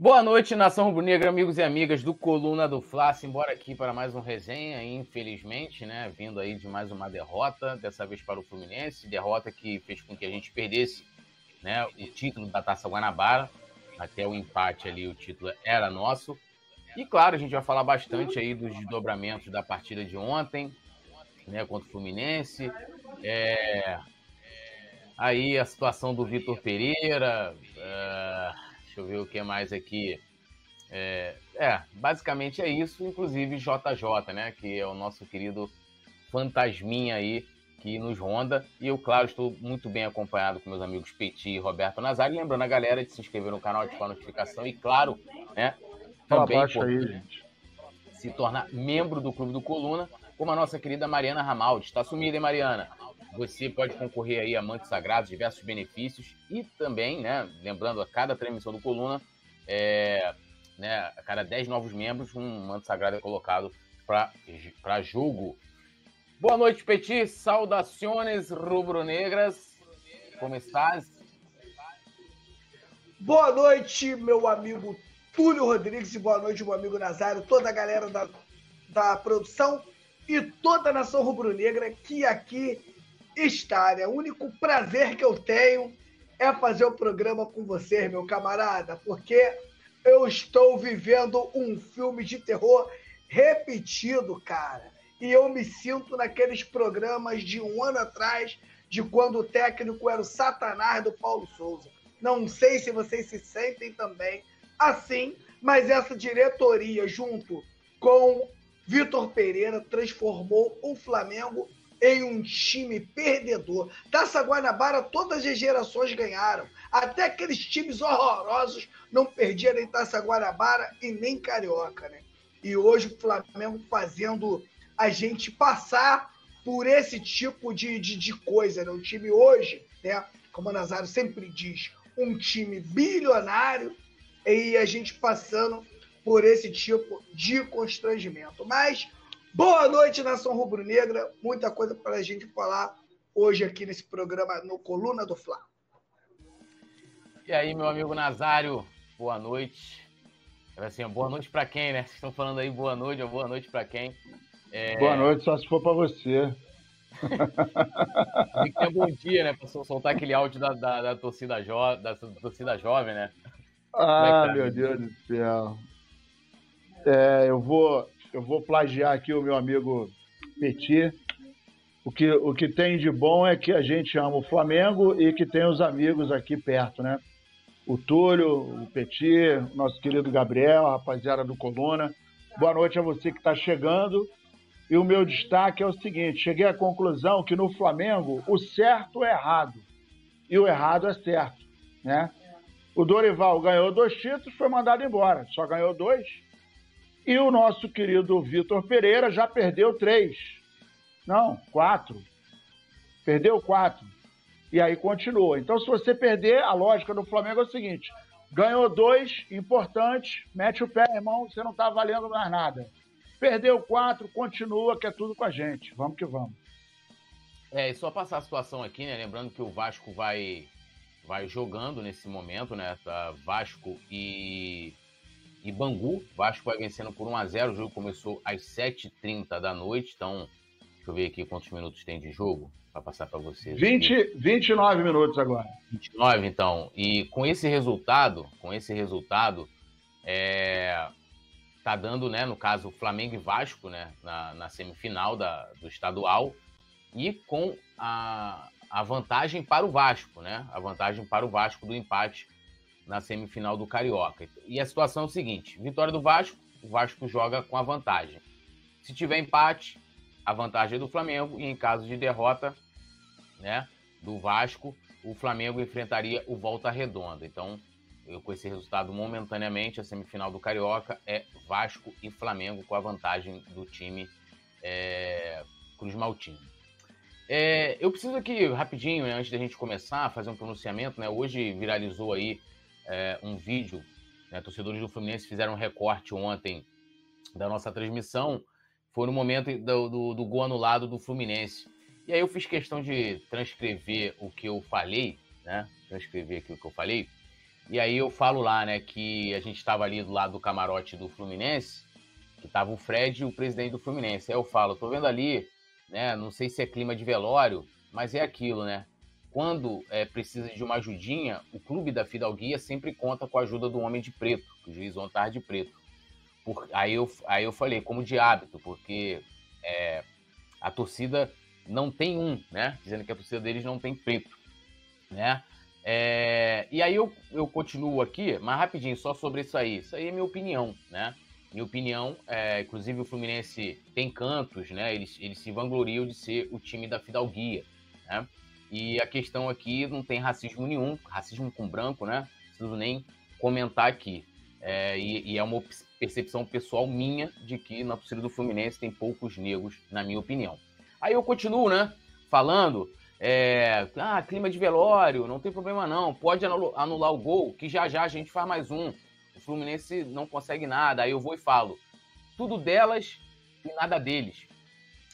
Boa noite, nação rubro-negra, amigos e amigas do Coluna do Fla. Embora aqui para mais um resenha, infelizmente, né? Vindo aí de mais uma derrota, dessa vez para o Fluminense, derrota que fez com que a gente perdesse, né? O título da Taça Guanabara, até o empate ali, o título era nosso. E claro, a gente vai falar bastante aí dos desdobramentos da partida de ontem, né? Contra o Fluminense. É... Aí a situação do Vitor Pereira. É Deixa eu ver o que mais aqui. É, é, basicamente é isso, inclusive JJ, né? Que é o nosso querido fantasminha aí que nos ronda. E eu, claro, estou muito bem acompanhado com meus amigos Petit e Roberto Nazário. Lembrando a galera de se inscrever no canal, ativar a notificação e, claro, né? Também aí, se tornar membro do Clube do Coluna, como a nossa querida Mariana Ramaldi. Está sumida, hein, Mariana? Você pode concorrer aí a mantos sagrados, diversos benefícios e também, né, lembrando a cada transmissão do Coluna, é, né, a cada 10 novos membros, um manto sagrado é colocado para jogo. Boa noite, Petit. Saudações rubro-negras. Como estás? Boa noite, meu amigo Túlio Rodrigues e boa noite, meu amigo Nazário, toda a galera da, da produção e toda a nação rubro-negra que aqui estar. Né? O único prazer que eu tenho é fazer o programa com você, meu camarada, porque eu estou vivendo um filme de terror repetido, cara. E eu me sinto naqueles programas de um ano atrás, de quando o técnico era o Satanás do Paulo Souza. Não sei se vocês se sentem também assim, mas essa diretoria, junto com Vitor Pereira, transformou o Flamengo em um time perdedor. Taça Guanabara, todas as gerações ganharam. Até aqueles times horrorosos não perdiam nem Taça Guanabara e nem Carioca, né? E hoje o Flamengo fazendo a gente passar por esse tipo de, de, de coisa, né? O time hoje, né? Como o Nazário sempre diz, um time bilionário e a gente passando por esse tipo de constrangimento. Mas Boa noite, nação rubro-negra. Muita coisa para a gente falar hoje aqui nesse programa no Coluna do Fla. E aí, meu amigo Nazário, boa noite. Assim, boa noite para quem, né? Vocês estão falando aí boa noite ou boa noite para quem? É... Boa noite, só se for para você. Tem que ter bom dia, né? Para soltar aquele áudio da, da, da torcida jo... da torcida jovem, né? Ah, é tá? meu Deus do céu. É, eu vou eu vou plagiar aqui o meu amigo Petit. O que, o que tem de bom é que a gente ama o Flamengo e que tem os amigos aqui perto, né? O Túlio, o Petit, o nosso querido Gabriel, a rapaziada do Coluna. Boa noite a você que está chegando. E o meu destaque é o seguinte: cheguei à conclusão que no Flamengo o certo é errado e o errado é certo, né? O Dorival ganhou dois títulos, foi mandado embora, só ganhou dois e o nosso querido Vitor Pereira já perdeu três. Não, quatro. Perdeu quatro. E aí continua. Então, se você perder, a lógica do Flamengo é o seguinte: ganhou dois, importante, mete o pé, irmão, você não está valendo mais nada. Perdeu quatro, continua, que é tudo com a gente. Vamos que vamos. É, e só passar a situação aqui, né? Lembrando que o Vasco vai, vai jogando nesse momento, né? Tá Vasco e e Bangu. Vasco vai vencendo por 1 a 0 O jogo começou às 7h30 da noite. Então, deixa eu ver aqui quantos minutos tem de jogo para passar para vocês. 20, 29 minutos agora. 29, então. E com esse resultado, com esse resultado, é, tá dando, né, no caso, Flamengo e Vasco, né, na, na semifinal da, do estadual. E com a, a vantagem para o Vasco, né? A vantagem para o Vasco do empate na semifinal do Carioca. E a situação é o seguinte: vitória do Vasco, o Vasco joga com a vantagem. Se tiver empate, a vantagem é do Flamengo, e em caso de derrota né, do Vasco, o Flamengo enfrentaria o Volta Redonda. Então, eu, com esse resultado momentaneamente, a semifinal do Carioca é Vasco e Flamengo com a vantagem do time é, Cruz Maltino. É, eu preciso aqui, rapidinho, né, antes da gente começar, fazer um pronunciamento. Né, hoje viralizou aí é, um vídeo, né, torcedores do Fluminense fizeram um recorte ontem da nossa transmissão, foi no momento do, do, do gol anulado do Fluminense. E aí eu fiz questão de transcrever o que eu falei, né? Transcrever aqui o que eu falei, E aí eu falo lá, né, que a gente estava ali do lado do camarote do Fluminense, que tava o Fred e o presidente do Fluminense. Aí eu falo, tô vendo ali, né, não sei se é clima de velório, mas é aquilo, né? Quando é, precisa de uma ajudinha, o clube da Fidalguia sempre conta com a ajuda do homem de preto, o juiz Ontar de preto. Por, aí, eu, aí eu falei, como de hábito, porque é, a torcida não tem um, né? Dizendo que a torcida deles não tem preto, né? É, e aí eu, eu continuo aqui, mas rapidinho, só sobre isso aí. Isso aí é minha opinião, né? Minha opinião, é, inclusive o Fluminense tem cantos, né? Eles, eles se vangloriam de ser o time da Fidalguia, né? E a questão aqui não tem racismo nenhum, racismo com branco, né? Preciso nem comentar aqui. É, e, e, é uma percepção pessoal minha de que na torcida do Fluminense tem poucos negros, na minha opinião. Aí eu continuo, né? Falando é, ah, clima de velório, não tem problema não. Pode anular o gol, que já já a gente faz mais um. O Fluminense não consegue nada. Aí eu vou e falo. Tudo delas e nada deles.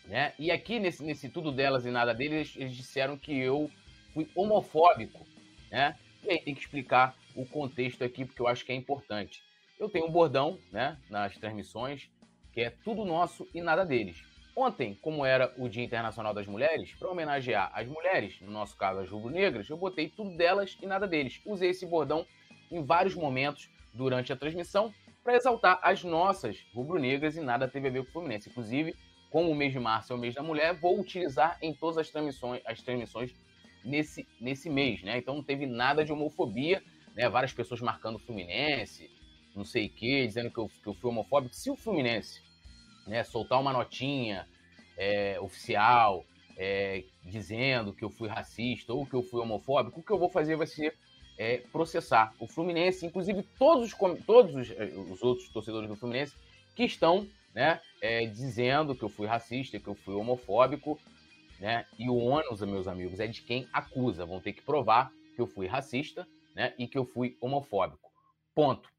Né? E aqui, nesse, nesse tudo delas e nada deles, eles disseram que eu fui homofóbico. Né? E aí tem que explicar o contexto aqui, porque eu acho que é importante. Eu tenho um bordão né, nas transmissões, que é tudo nosso e nada deles. Ontem, como era o Dia Internacional das Mulheres, para homenagear as mulheres, no nosso caso as rubro-negras, eu botei tudo delas e nada deles. Usei esse bordão em vários momentos durante a transmissão para exaltar as nossas rubro-negras e nada teve a ver com o Fluminense. Inclusive, como o mês de março é o mês da mulher, vou utilizar em todas as transmissões, as transmissões nesse, nesse mês, né? Então não teve nada de homofobia, né? Várias pessoas marcando o Fluminense, não sei o quê, dizendo que eu, que eu fui homofóbico. Se o Fluminense né, soltar uma notinha é, oficial é, dizendo que eu fui racista ou que eu fui homofóbico, o que eu vou fazer vai ser é, processar o Fluminense, inclusive todos os, todos os, é, os, outros torcedores do Fluminense que estão né, é, dizendo que eu fui racista, que eu fui homofóbico, né, e o ônus, meus amigos, é de quem acusa. Vão ter que provar que eu fui racista né, e que eu fui homofóbico. Ponto.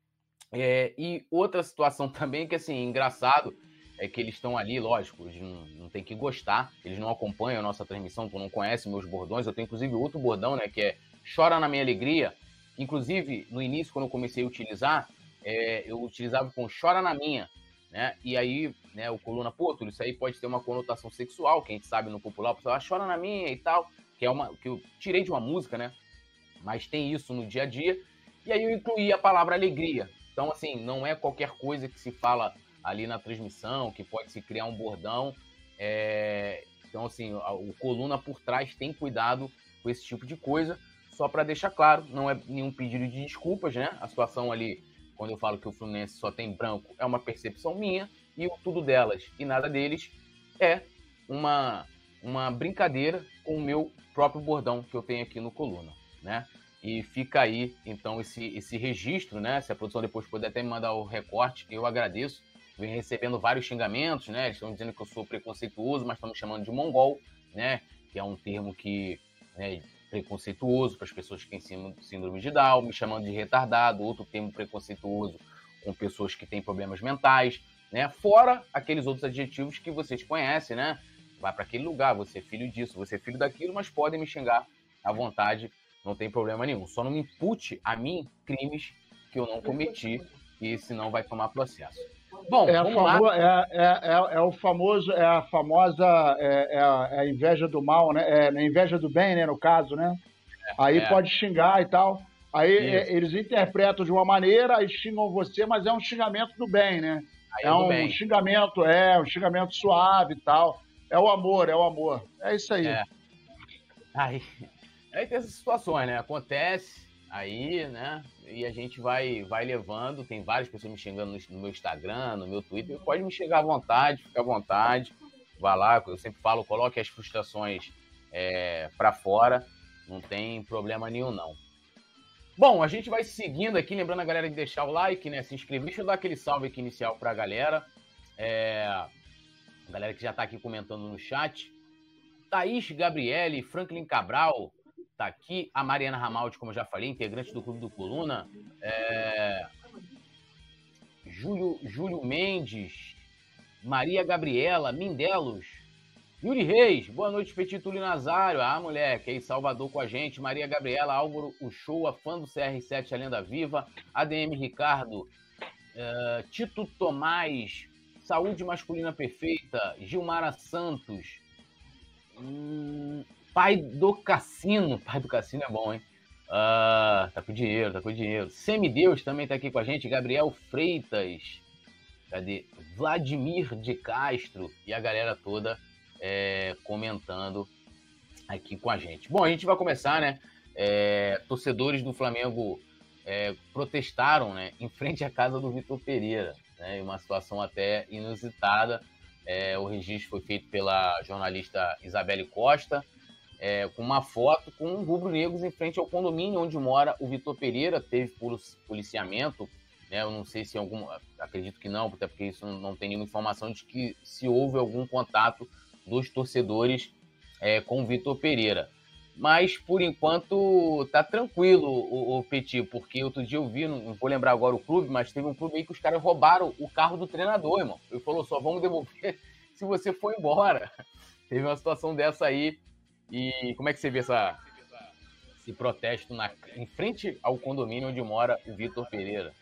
É, e outra situação também que, assim, engraçado, é que eles estão ali, lógico, eles não, não tem que gostar, eles não acompanham a nossa transmissão, tu não conhece meus bordões, eu tenho inclusive outro bordão, né, que é Chora na Minha Alegria, inclusive no início, quando eu comecei a utilizar, é, eu utilizava com Chora na Minha, né, e aí, né, o coluna, pô, tudo isso aí pode ter uma conotação sexual, que a gente sabe no popular, o pessoal ah, chora na minha e tal, que é uma, que eu tirei de uma música, né, mas tem isso no dia a dia, e aí eu incluí a palavra alegria, então, assim, não é qualquer coisa que se fala ali na transmissão, que pode se criar um bordão. É... Então, assim, o coluna por trás tem cuidado com esse tipo de coisa. Só para deixar claro, não é nenhum pedido de desculpas, né? A situação ali, quando eu falo que o Fluminense só tem branco, é uma percepção minha. E o tudo delas e nada deles é uma, uma brincadeira com o meu próprio bordão que eu tenho aqui no coluna, né? E fica aí, então, esse, esse registro, né? Se a produção depois puder até me mandar o recorte, eu agradeço vem recebendo vários xingamentos, né? Eles estão dizendo que eu sou preconceituoso, mas estão me chamando de mongol, né? Que é um termo que né, preconceituoso para as pessoas que têm síndrome de Down, me chamando de retardado, outro termo preconceituoso com pessoas que têm problemas mentais, né? Fora aqueles outros adjetivos que vocês conhecem, né? Vai para aquele lugar, você é filho disso, você é filho daquilo, mas podem me xingar à vontade, não tem problema nenhum. Só não me impute a mim crimes que eu não cometi, e senão vai tomar processo. Bom, é, famo... É, é, é, é, o famoso, é a famosa é, é, a, é, a, inveja do mal, né? É a né, inveja do bem, né? No caso, né? aí pode xingar e tal. Aí eles interpretam de uma maneira, aí xingam você, mas é um xingamento do bem, né? Aí é um bem. xingamento, é, um xingamento suave e tal. É o amor, é o amor. É isso aí. Aí, aí tem essas situações, né? Acontece, aí, né? E a gente vai, vai levando. Tem várias pessoas me xingando no, no meu Instagram, no meu Twitter. Pode me chegar à vontade, fica à vontade. Vá lá, eu sempre falo, coloque as frustrações é, para fora. Não tem problema nenhum, não. Bom, a gente vai seguindo aqui, lembrando a galera de deixar o like, né? Se inscrever. Deixa eu dar aquele salve aqui inicial pra galera. É... A galera que já tá aqui comentando no chat. Thaís Gabriele, Franklin Cabral, tá aqui. A Mariana Ramaldi, como eu já falei, integrante do Clube do Coluna. É... Júlio, Júlio Mendes, Maria Gabriela, Mindelos, Yuri Reis, boa noite, Petit Túlio Nazário. Ah, moleque, aí Salvador com a gente. Maria Gabriela, Álvaro, o show, a fã do CR7, a lenda viva. ADM Ricardo, uh, Tito Tomás, Saúde Masculina Perfeita. Gilmara Santos, hum, Pai do Cassino. Pai do Cassino é bom, hein? Uh, tá com dinheiro, tá com dinheiro. Semideus também tá aqui com a gente. Gabriel Freitas. Cadê? Vladimir de Castro e a galera toda é, comentando aqui com a gente. Bom, a gente vai começar, né? É, torcedores do Flamengo é, protestaram né, em frente à casa do Vitor Pereira, né, uma situação até inusitada. É, o registro foi feito pela jornalista Isabelle Costa, é, com uma foto com rubro-negros em frente ao condomínio onde mora o Vitor Pereira. Teve policiamento, né, eu não sei se algum, acredito que não, até porque isso não tem nenhuma informação de que se houve algum contato dos torcedores é, com o Vitor Pereira. Mas, por enquanto, tá tranquilo o, o Petit, porque outro dia eu vi, não vou lembrar agora o clube, mas teve um clube aí que os caras roubaram o carro do treinador, irmão. Ele falou, só vamos devolver se você for embora. Teve uma situação dessa aí. E como é que você vê essa, esse protesto na, em frente ao condomínio onde mora o Vitor Pereira?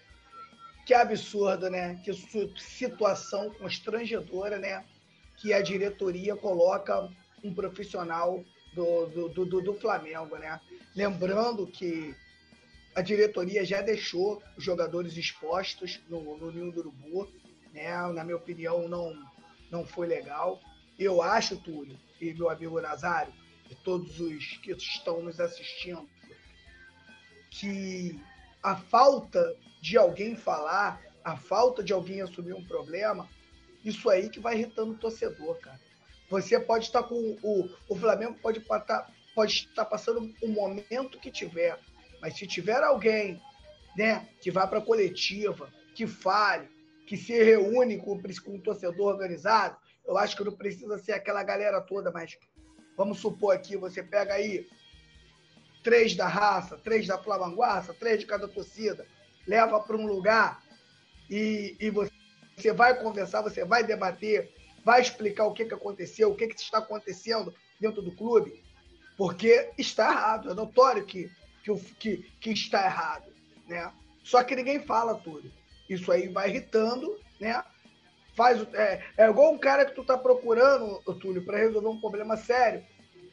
Que absurdo, né? Que situação constrangedora, né? que a diretoria coloca um profissional do, do, do, do Flamengo, né? Lembrando que a diretoria já deixou os jogadores expostos no, no Ninho do Urubu, né? Na minha opinião, não, não foi legal. Eu acho, Túlio, e meu amigo Nazário, todos os que estão nos assistindo, que a falta de alguém falar, a falta de alguém assumir um problema, isso aí que vai irritando o torcedor, cara. Você pode estar com o. O Flamengo pode estar, pode estar passando o momento que tiver. Mas se tiver alguém né, que vá para a coletiva, que fale, que se reúne com, com o torcedor organizado, eu acho que não precisa ser aquela galera toda, mas vamos supor aqui, você pega aí três da raça, três da Flamanguaça, três de cada torcida, leva para um lugar e, e você você vai conversar, você vai debater, vai explicar o que, que aconteceu, o que, que está acontecendo dentro do clube, porque está errado, é notório que, que, que, que está errado. Né? Só que ninguém fala tudo. Isso aí vai irritando, né? Faz, é, é igual um cara que tu tá procurando, Túlio, para resolver um problema sério.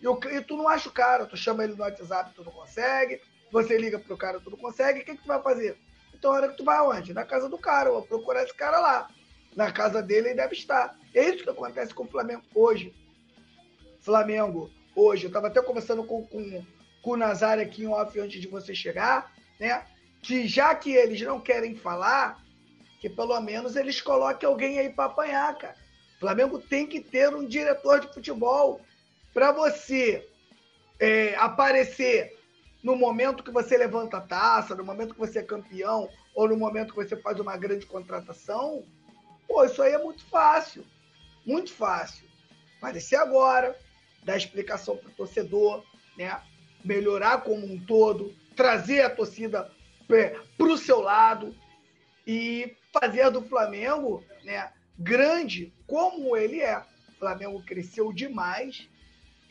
E, o, e, tu não acha o cara, tu chama ele no WhatsApp, tu não consegue, você liga pro cara, tu não consegue, o que, que tu vai fazer? Então, a hora que tu vai aonde? Na casa do cara, vou procurar esse cara lá. Na casa dele ele deve estar. É isso que acontece com o Flamengo hoje. Flamengo, hoje, eu estava até conversando com, com, com o Nazário aqui em off antes de você chegar, né? Que já que eles não querem falar, que pelo menos eles coloquem alguém aí para apanhar, cara. O Flamengo tem que ter um diretor de futebol para você é, aparecer no momento que você levanta a taça, no momento que você é campeão, ou no momento que você faz uma grande contratação, pô, isso aí é muito fácil. Muito fácil. Aparecer agora, dar explicação para o torcedor, né? melhorar como um todo, trazer a torcida para o seu lado e fazer do Flamengo né, grande como ele é. O Flamengo cresceu demais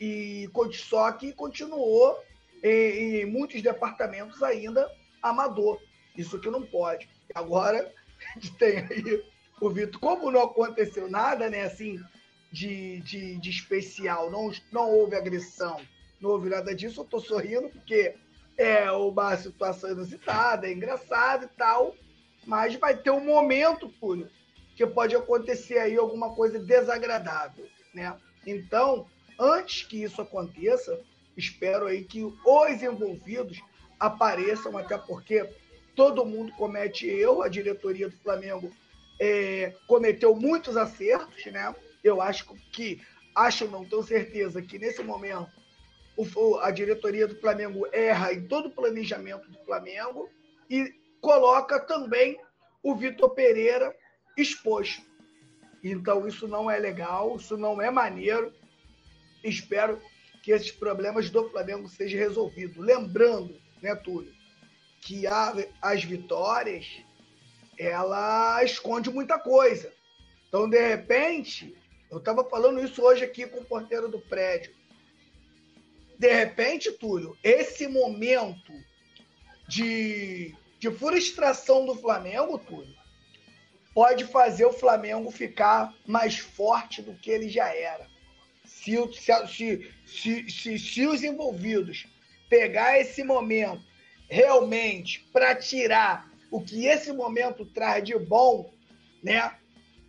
e só que continuou em, em muitos departamentos ainda amador. Isso que não pode. Agora a gente tem aí o Vitor, como não aconteceu nada, né, assim, de, de, de especial, não, não houve agressão, não houve nada disso, eu tô sorrindo porque é uma situação inusitada, é engraçado e tal, mas vai ter um momento, Túlio, que pode acontecer aí alguma coisa desagradável, né? Então, antes que isso aconteça, espero aí que os envolvidos apareçam, até porque todo mundo comete erro, a diretoria do Flamengo é, cometeu muitos acertos, né? Eu acho que, acho não tenho certeza que nesse momento o, a diretoria do Flamengo erra em todo o planejamento do Flamengo e coloca também o Vitor Pereira exposto. Então isso não é legal, isso não é maneiro. Espero que esses problemas do Flamengo sejam resolvidos. Lembrando, né, Túlio, que a, as vitórias ela esconde muita coisa. Então, de repente, Eu estava falando isso hoje aqui com o porteiro do prédio. De repente, Túlio, esse momento de, de frustração do Flamengo, Túlio, pode fazer o Flamengo ficar mais forte do que ele já era. Se, se, se, se, se os envolvidos pegar esse momento realmente para tirar o que esse momento traz de bom, né?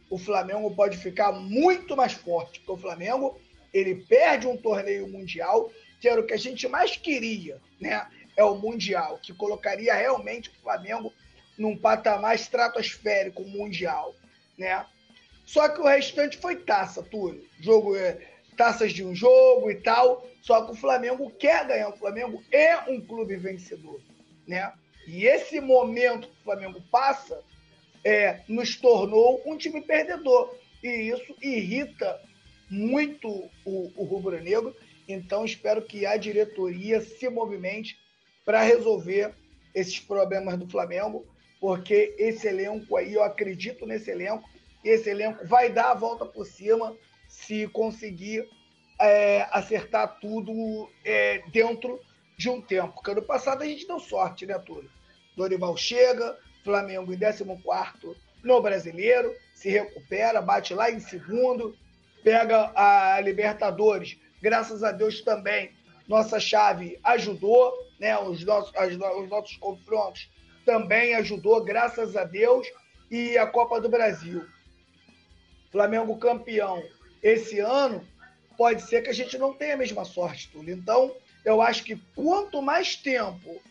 O Flamengo pode ficar muito mais forte, porque o Flamengo ele perde um torneio mundial, que era o que a gente mais queria, né? É o mundial, que colocaria realmente o Flamengo num patamar estratosférico mundial, né? Só que o restante foi taça, Túlio. Jogo é, taças de um jogo e tal. Só que o Flamengo quer ganhar. O Flamengo é um clube vencedor, né? E esse momento que o Flamengo passa é, nos tornou um time perdedor. E isso irrita muito o, o rubro-negro. Então, espero que a diretoria se movimente para resolver esses problemas do Flamengo, porque esse elenco aí, eu acredito nesse elenco, esse elenco vai dar a volta por cima se conseguir é, acertar tudo é, dentro de um tempo. Porque ano passado a gente deu sorte, né, Túlio? Dorival chega, Flamengo em 14 no brasileiro, se recupera, bate lá em segundo, pega a Libertadores. Graças a Deus também nossa chave ajudou, né? Os nossos, as, os nossos confrontos também ajudou, graças a Deus. E a Copa do Brasil. Flamengo campeão esse ano, pode ser que a gente não tenha a mesma sorte, Túlio. Então, eu acho que quanto mais tempo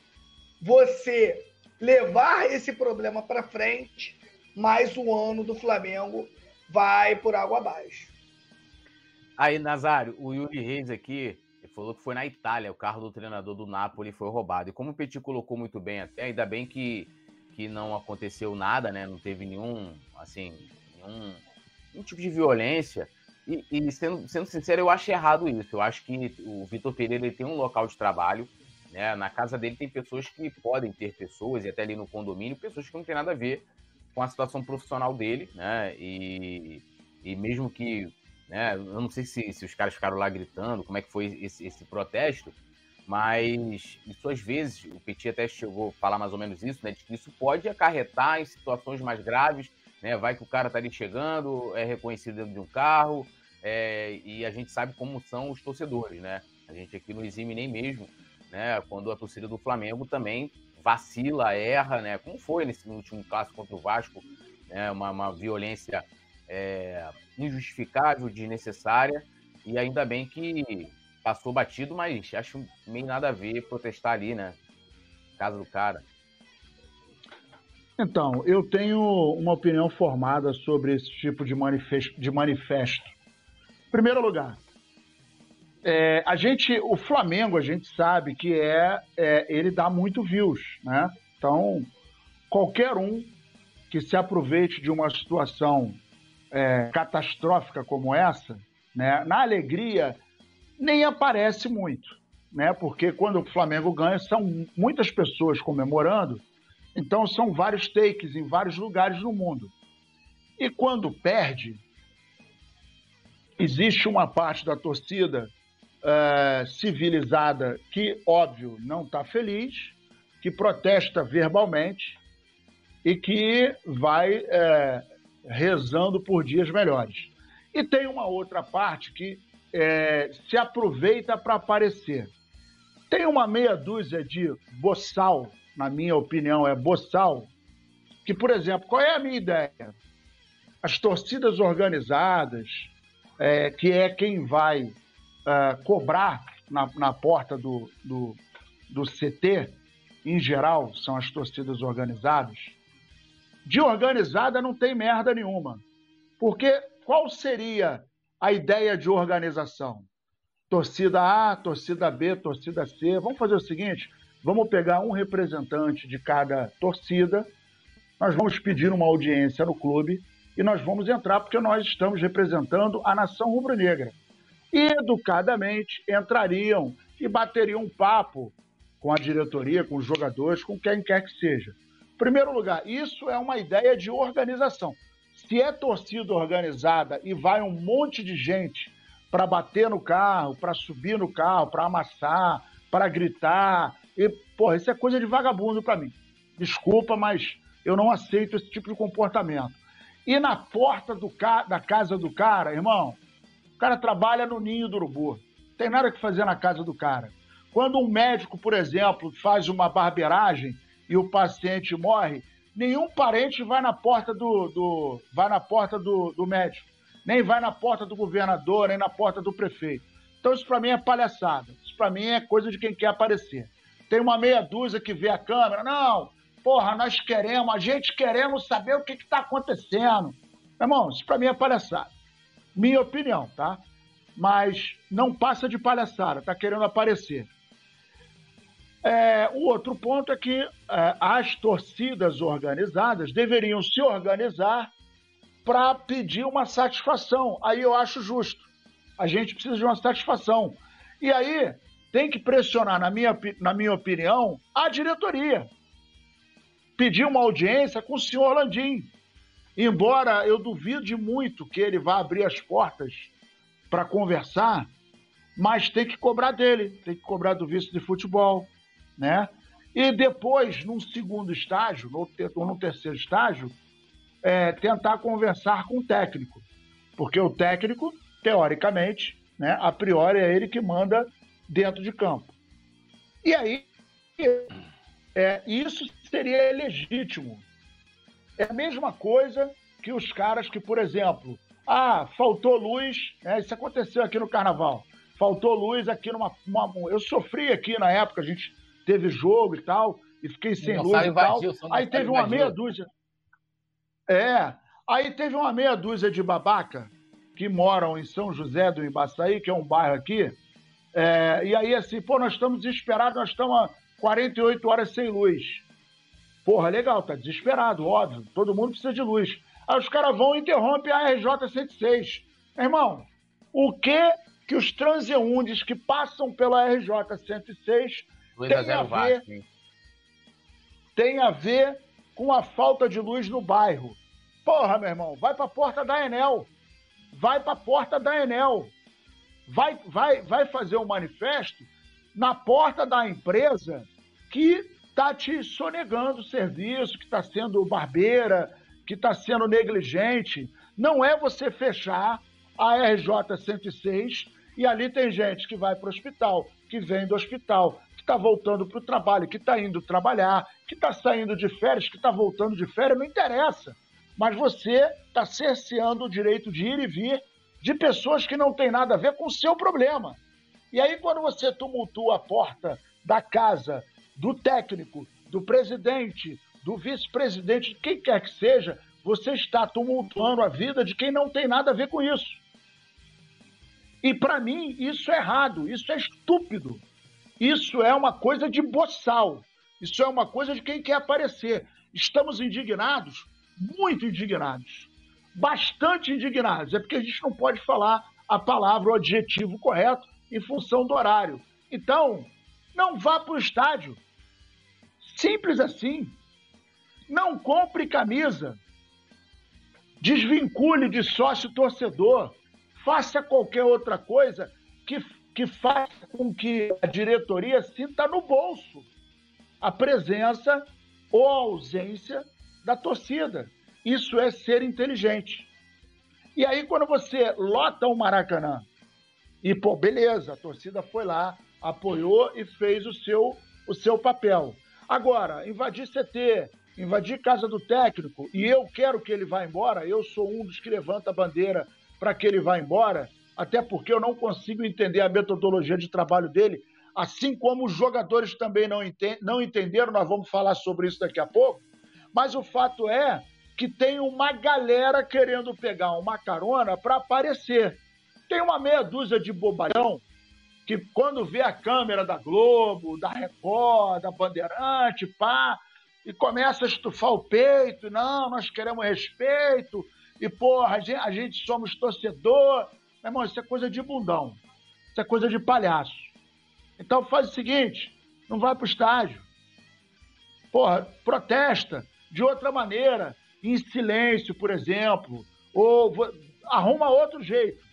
você levar esse problema para frente, mais o ano do Flamengo vai por água abaixo. Aí, Nazário, o Yuri Reis aqui falou que foi na Itália, o carro do treinador do Napoli foi roubado. E como o Petit colocou muito bem até, ainda bem que, que não aconteceu nada, né? Não teve nenhum, assim, nenhum, nenhum tipo de violência. E, e, sendo, sendo sincero, eu acho errado isso. Eu acho que o Vitor Pereira ele tem um local de trabalho né? Na casa dele tem pessoas que podem ter pessoas, e até ali no condomínio, pessoas que não tem nada a ver com a situação profissional dele, né? E, e mesmo que, né, eu não sei se, se os caras ficaram lá gritando, como é que foi esse, esse protesto, mas isso às vezes, o Petit até chegou a falar mais ou menos isso, né? De que isso pode acarretar em situações mais graves, né? Vai que o cara tá ali chegando, é reconhecido dentro de um carro, é, e a gente sabe como são os torcedores, né? A gente aqui não exime nem mesmo né? Quando a torcida do Flamengo também vacila, erra, né? Como foi nesse último clássico contra o Vasco, né? Uma, uma violência é, injustificável, desnecessária, e ainda bem que passou batido, mas acho meio nada a ver protestar ali, né? Casa do cara. Então, eu tenho uma opinião formada sobre esse tipo de manifesto. De manifesto. Em primeiro lugar, é, a gente, o Flamengo, a gente sabe que é, é, ele dá muito views, né? Então, qualquer um que se aproveite de uma situação é, catastrófica como essa, né? Na alegria nem aparece muito, né? Porque quando o Flamengo ganha são muitas pessoas comemorando, então são vários takes em vários lugares no mundo. E quando perde, existe uma parte da torcida uh, civilizada que, óbvio, não está feliz, que protesta verbalmente e que vai uh, rezando por dias melhores. E tem uma outra parte que uh, se aproveita para aparecer. Tem uma meia dúzia de boçal, na minha opinião, é boçal, que, por exemplo, qual é a minha ideia? As torcidas organizadas, é, que é quem vai uh, cobrar na, na porta do, do, do CT, em geral, são as torcidas organizadas. De organizada não tem merda nenhuma. Porque qual seria a ideia de organização? Torcida A, torcida B, torcida C. Vamos fazer o seguinte: vamos pegar um representante de cada torcida, nós vamos pedir uma audiência no clube e nós vamos entrar porque nós estamos representando a nação rubro-negra educadamente entrariam e bateriam um papo com a diretoria, com os jogadores, com quem quer que seja. Primeiro lugar, isso é uma ideia de organização. Se é torcida organizada e vai um monte de gente para bater no carro, para subir no carro, para amassar, para gritar, e, porra, isso é coisa de vagabundo para mim. Desculpa, mas eu não aceito esse tipo de comportamento. E na porta ca... da casa do cara, irmão, o cara trabalha no ninho do urubu. Não tem nada que fazer na casa do cara. Quando um médico, por exemplo, faz uma barbeiragem e o paciente morre, nenhum parente vai na porta do, do vai na porta do, do médico, nem vai na porta do governador, nem na porta do prefeito. Então isso para mim é palhaçada. Isso para mim é coisa de quem quer aparecer. Tem uma meia dúzia que vê a câmera, não, porra, nós queremos, a gente queremos saber o que está acontecendo. Meu irmão, isso para mim é palhaçada. Minha opinião, tá? Mas não passa de palhaçada, tá querendo aparecer. É, o outro ponto é que é, as torcidas organizadas deveriam se organizar para pedir uma satisfação. Aí eu acho justo. A gente precisa de uma satisfação. E aí tem que pressionar, na minha, na minha opinião, a diretoria. Pedir uma audiência com o senhor Landim. Embora eu duvide muito que ele vá abrir as portas para conversar, mas tem que cobrar dele, tem que cobrar do vice de futebol, né? E depois, num segundo estágio, ou no terceiro estágio, é, tentar conversar com o técnico. Porque o técnico, teoricamente, né, a priori é ele que manda dentro de campo. E aí, é, isso seria legítimo. É a mesma coisa que os caras que, por exemplo, ah, faltou luz, né, isso aconteceu aqui no carnaval. Faltou luz aqui numa. Uma, eu sofri aqui na época, a gente teve jogo e tal, e fiquei sem luz e invadiu, tal. Aí teve uma meia dúzia. É, aí teve uma meia dúzia de babaca que moram em São José do Embaçaí, que é um bairro aqui. É, e aí, assim, pô, nós estamos desesperados, nós estamos há 48 horas sem luz. Porra, legal, tá desesperado, óbvio. Todo mundo precisa de luz. Aí os caras vão e interrompem a RJ-106. Irmão, o que que os transeuntes que passam pela RJ-106 tem a, ver, tem a ver com a falta de luz no bairro. Porra, meu irmão, vai pra porta da Enel. Vai pra porta da Enel. Vai, vai, vai fazer um manifesto na porta da empresa que está te sonegando o serviço, que está sendo barbeira, que está sendo negligente. Não é você fechar a RJ 106 e ali tem gente que vai para o hospital, que vem do hospital, está voltando para o trabalho, que está indo trabalhar, que está saindo de férias, que está voltando de férias, não interessa. Mas você está cerceando o direito de ir e vir de pessoas que não têm nada a ver com o seu problema. E aí, quando você tumultua a porta da casa, do técnico, do presidente, do vice-presidente, de quem quer que seja, você está tumultuando a vida de quem não tem nada a ver com isso. E para mim, isso é errado, isso é estúpido. Isso é uma coisa de boçal. Isso é uma coisa de quem quer aparecer. Estamos indignados, muito indignados. Bastante indignados. É porque a gente não pode falar a palavra, o adjetivo correto em função do horário. Então, não vá para o estádio. Simples assim. Não compre camisa. Desvincule de sócio torcedor. Faça qualquer outra coisa que que faz com que a diretoria sinta no bolso a presença ou a ausência da torcida. Isso é ser inteligente. E aí, quando você lota o Maracanã, e, pô, beleza, a torcida foi lá, apoiou e fez o seu, o seu papel. Agora, invadir CT, invadir casa do técnico, e eu quero que ele vá embora, eu sou um dos que levanta a bandeira para que ele vá embora, até porque eu não consigo entender a metodologia de trabalho dele, assim como os jogadores também não, não entenderam, nós vamos falar sobre isso daqui a pouco. Mas o fato é que tem uma galera querendo pegar uma carona para aparecer. Tem uma meia dúzia de bobalhão que, quando vê a câmera da Globo, da Record, da Bandeirante, pá, e começa a estufar o peito, não, nós queremos respeito, e porra, a gente, a gente somos torcedor, meu irmão, isso é coisa de bundão. Isso é coisa de palhaço. Então faz o seguinte: não vai pro estádio. Porra, protesta de outra maneira. em silêncio, por exemplo, ou arruma outro jeito.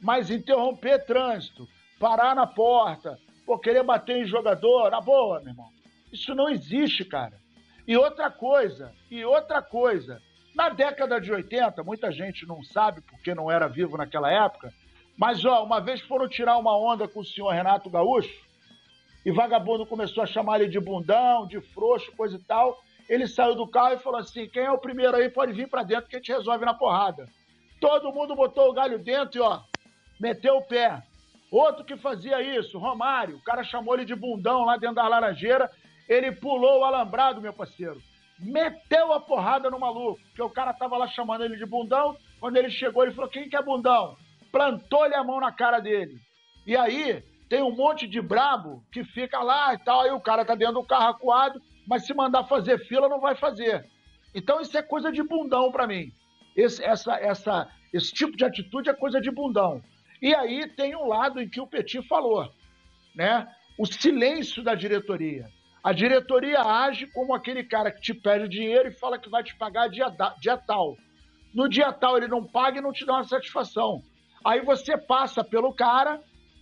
Mas interromper trânsito, parar na porta, pô, querer bater em jogador, na boa, meu irmão. Isso não existe, cara. E outra coisa, e outra coisa, na década de 80, muita gente não sabe porque não era vivo naquela época, mas ó, uma vez foram tirar uma onda com o senhor Renato Gaúcho, e vagabundo começou a chamar ele de bundão, de frouxo, coisa e tal. Ele saiu do carro e falou assim: quem é o primeiro aí pode vir para dentro que a gente resolve na porrada. Todo mundo botou o galho dentro e ó, meteu o pé. Outro que fazia isso, Romário, o cara chamou ele de bundão lá dentro da laranjeira, ele pulou o alambrado, meu parceiro. Meteu a porrada no maluco, porque o cara tava lá chamando ele de bundão. Quando ele chegou, ele falou: Quem que é bundão? Plantou-lhe a mão na cara dele. E aí, tem um monte de brabo que fica lá e tal, aí o cara tá dentro do carro acuado, mas se mandar fazer fila, não vai fazer. Então, isso é coisa de bundão para mim. Esse, essa, essa, esse tipo de atitude é coisa de bundão. E aí tem um lado em que o Petit falou, né? O silêncio da diretoria. A diretoria age como aquele cara que te pede dinheiro e fala que vai te pagar dia, dia tal. No dia tal ele não paga e não te dá uma satisfação. Aí você passa pelo cara,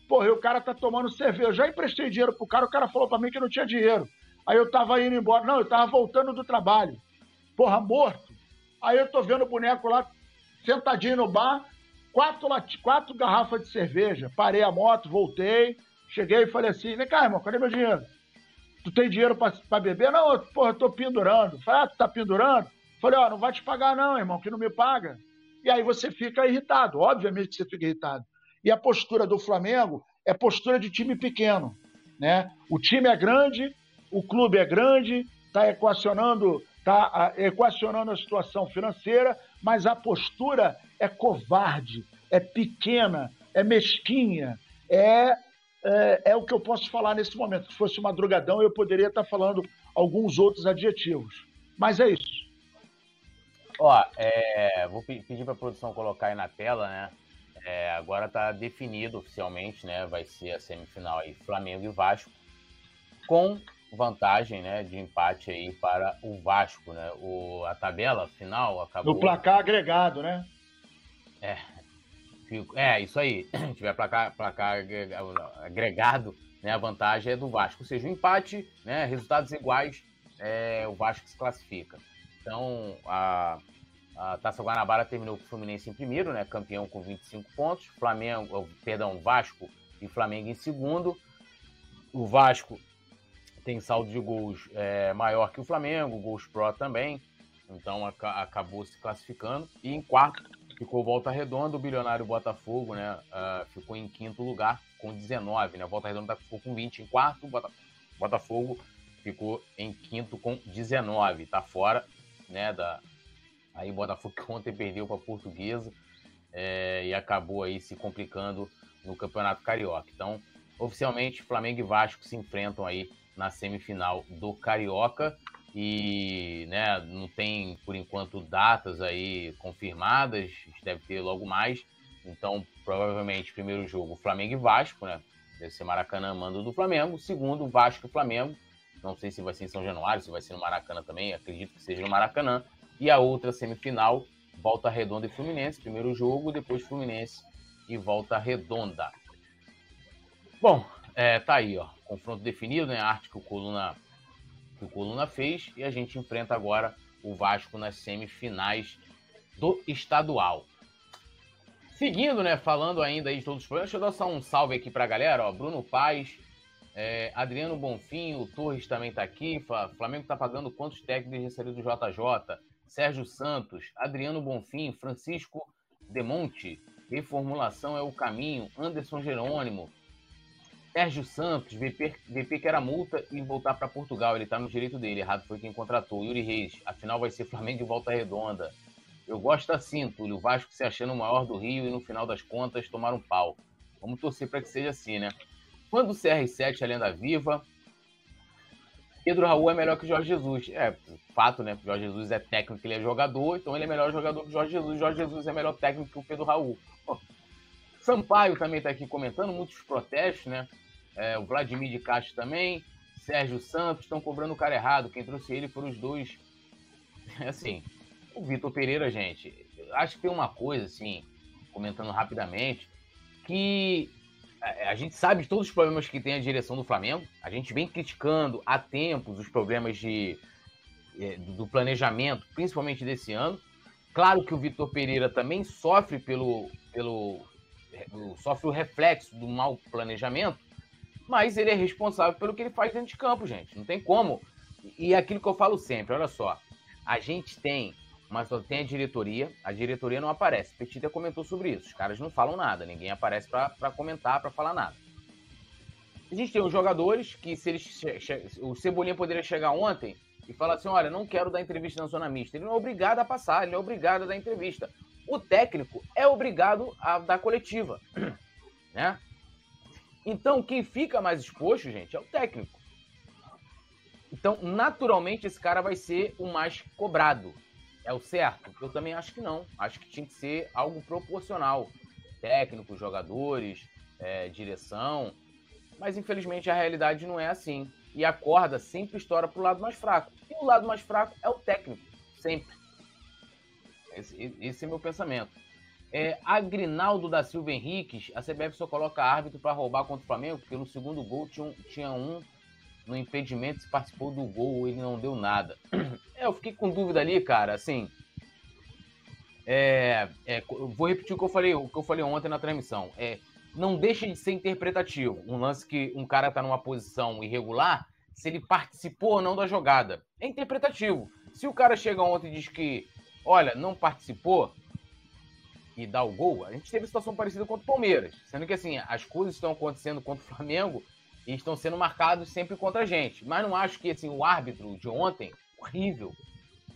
porra, o cara tá tomando cerveja. Eu já emprestei dinheiro pro cara, o cara falou para mim que não tinha dinheiro. Aí eu tava indo embora. Não, eu tava voltando do trabalho. Porra, morto. Aí eu tô vendo o boneco lá, sentadinho no bar, quatro, quatro garrafas de cerveja. Parei a moto, voltei, cheguei e falei assim: vem cá, irmão, cadê meu dinheiro? Tu tem dinheiro para beber? Não, porra, eu tô pendurando. Falei, ah, tu tá pendurando? Falei, ó, oh, não vai te pagar, não, irmão, que não me paga. E aí você fica irritado, obviamente você fica irritado. E a postura do Flamengo é postura de time pequeno. Né? O time é grande, o clube é grande, está equacionando, tá equacionando a situação financeira, mas a postura é covarde, é pequena, é mesquinha, é, é, é, o que eu posso falar nesse momento. Se fosse madrugadão, eu poderia estar falando alguns outros adjetivos. Mas é isso. Ó, é, vou pedir para a produção colocar aí na tela, né? É, agora está definido oficialmente, né? Vai ser a semifinal aí Flamengo e Vasco, com vantagem, né, de empate aí para o Vasco, né? O, a tabela final acabou. No placar agregado, né? É. É, isso aí. Se tiver placar, placar agregado, né, a vantagem é do Vasco. Ou seja, o um empate, né, resultados iguais, é, o Vasco se classifica. Então, a, a Taça Guanabara terminou com o Fluminense em primeiro, né, campeão com 25 pontos. Flamengo, perdão, Vasco e Flamengo em segundo. O Vasco tem saldo de gols é, maior que o Flamengo, gols pró também, então acabou se classificando. E em quarto ficou Volta Redonda, o bilionário Botafogo, né? Uh, ficou em quinto lugar com 19, né? Volta Redonda ficou com 20 em quarto, Bota, Botafogo ficou em quinto com 19, tá fora, né? Da aí Botafogo que ontem perdeu para Portuguesa é, e acabou aí se complicando no Campeonato Carioca. Então, oficialmente Flamengo e Vasco se enfrentam aí na semifinal do Carioca e né, não tem por enquanto datas aí confirmadas, deve ter logo mais. Então, provavelmente, primeiro jogo Flamengo e Vasco, né? Deve ser Maracanã, mando do Flamengo. Segundo, Vasco e Flamengo. Não sei se vai ser em São Januário, se vai ser no Maracanã também. Acredito que seja no Maracanã. E a outra semifinal, Volta Redonda e Fluminense. Primeiro jogo, depois Fluminense e Volta Redonda. Bom, é, tá aí, ó. Confronto definido, né? A arte que o Coluna, que o Coluna fez. E a gente enfrenta agora o Vasco nas semifinais do estadual. Seguindo, né? Falando ainda aí de todos os problemas, deixa eu dar só um salve aqui pra galera, ó. Bruno Paz, é, Adriano Bonfim, o Torres também tá aqui. Flamengo tá pagando quantos técnicos recebeu do JJ? Sérgio Santos, Adriano Bonfim, Francisco Demonte, reformulação é o caminho, Anderson Jerônimo, Sérgio Santos, VP, VP que era multa e voltar para Portugal. Ele está no direito dele. Errado foi quem contratou. Yuri Reis, afinal vai ser Flamengo de volta redonda. Eu gosto assim, Túlio. O Vasco se achando o maior do Rio e no final das contas tomar um pau. Vamos torcer para que seja assim, né? Quando o CR7 é lenda viva, Pedro Raul é melhor que Jorge Jesus. É, fato, né? Jorge Jesus é técnico, ele é jogador, então ele é melhor jogador que Jorge Jesus. Jorge Jesus é melhor técnico que o Pedro Raul. Pô. Sampaio também está aqui comentando, muitos protestos, né? É, o Vladimir de Castro também, Sérgio Santos estão cobrando o cara errado. Quem trouxe ele foram os dois. Assim, O Vitor Pereira, gente, acho que tem uma coisa, assim, comentando rapidamente, que a gente sabe de todos os problemas que tem a direção do Flamengo. A gente vem criticando há tempos os problemas de, é, do planejamento, principalmente desse ano. Claro que o Vitor Pereira também sofre pelo, pelo sofre o reflexo do mau planejamento, mas ele é responsável pelo que ele faz dentro de campo, gente. Não tem como. E é aquilo que eu falo sempre, olha só. A gente tem mas só tem a diretoria, a diretoria não aparece. Petita comentou sobre isso. Os caras não falam nada, ninguém aparece para comentar, para falar nada. A gente tem os jogadores que, se eles. O Cebolinha poderia chegar ontem e falar assim: olha, não quero dar entrevista na zona mista. Ele não é obrigado a passar, ele é obrigado a dar entrevista. O técnico é obrigado a dar coletiva. Né? Então, quem fica mais exposto, gente, é o técnico. Então, naturalmente, esse cara vai ser o mais cobrado é o certo? Eu também acho que não. Acho que tinha que ser algo proporcional. Técnicos, jogadores, é, direção. Mas infelizmente a realidade não é assim. E a corda sempre estoura para o lado mais fraco. E o lado mais fraco é o técnico. Sempre. Esse, esse é meu pensamento. É, Agrinaldo da Silva Henriques, a CBF só coloca árbitro para roubar contra o Flamengo, porque no segundo gol tinha um, tinha um no impedimento, se participou do gol, ele não deu nada. É, eu fiquei com dúvida ali, cara, assim. É, é, vou repetir o que eu falei, o que eu falei ontem na transmissão. É, não deixa de ser interpretativo. Um lance que um cara tá numa posição irregular, se ele participou ou não da jogada. É interpretativo. Se o cara chega ontem e diz que, olha, não participou e dá o gol, a gente teve situação parecida contra o Palmeiras. Sendo que assim, as coisas estão acontecendo contra o Flamengo e estão sendo marcados sempre contra a gente. Mas não acho que assim, o árbitro de ontem, horrível.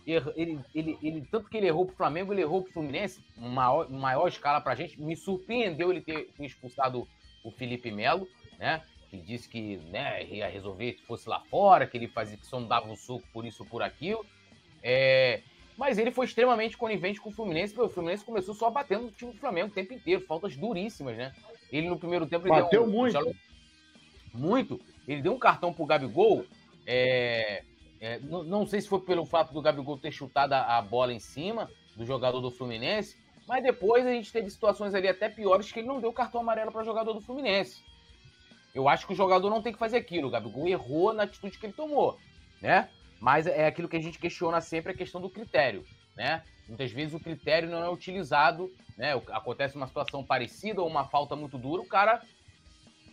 Ele, ele, ele, tanto que ele errou pro Flamengo, ele errou pro Fluminense, maior, maior escala pra gente. Me surpreendeu ele ter, expulsado o Felipe Melo, né? Que disse que né, ia resolver se fosse lá fora, que ele fazia que só não dava um suco por isso ou por aquilo. É, mas ele foi extremamente conivente com o Fluminense, porque o Fluminense começou só batendo no time do Flamengo o tempo inteiro, faltas duríssimas, né? Ele no primeiro tempo. Bateu um, muito. Já, muito. Ele deu um cartão pro Gabigol. É, é, não, não, sei se foi pelo fato do Gabigol ter chutado a, a, bola em cima do jogador do Fluminense, mas depois a gente teve situações ali até piores que ele não deu cartão amarelo para jogador do Fluminense. Eu acho que o jogador não tem que fazer aquilo. O Gabigol errou na atitude que ele tomou, né? Mas é aquilo que a gente questiona sempre a questão do critério, né? Muitas vezes o critério não é utilizado, né? Acontece uma situação parecida ou uma falta muito dura, o cara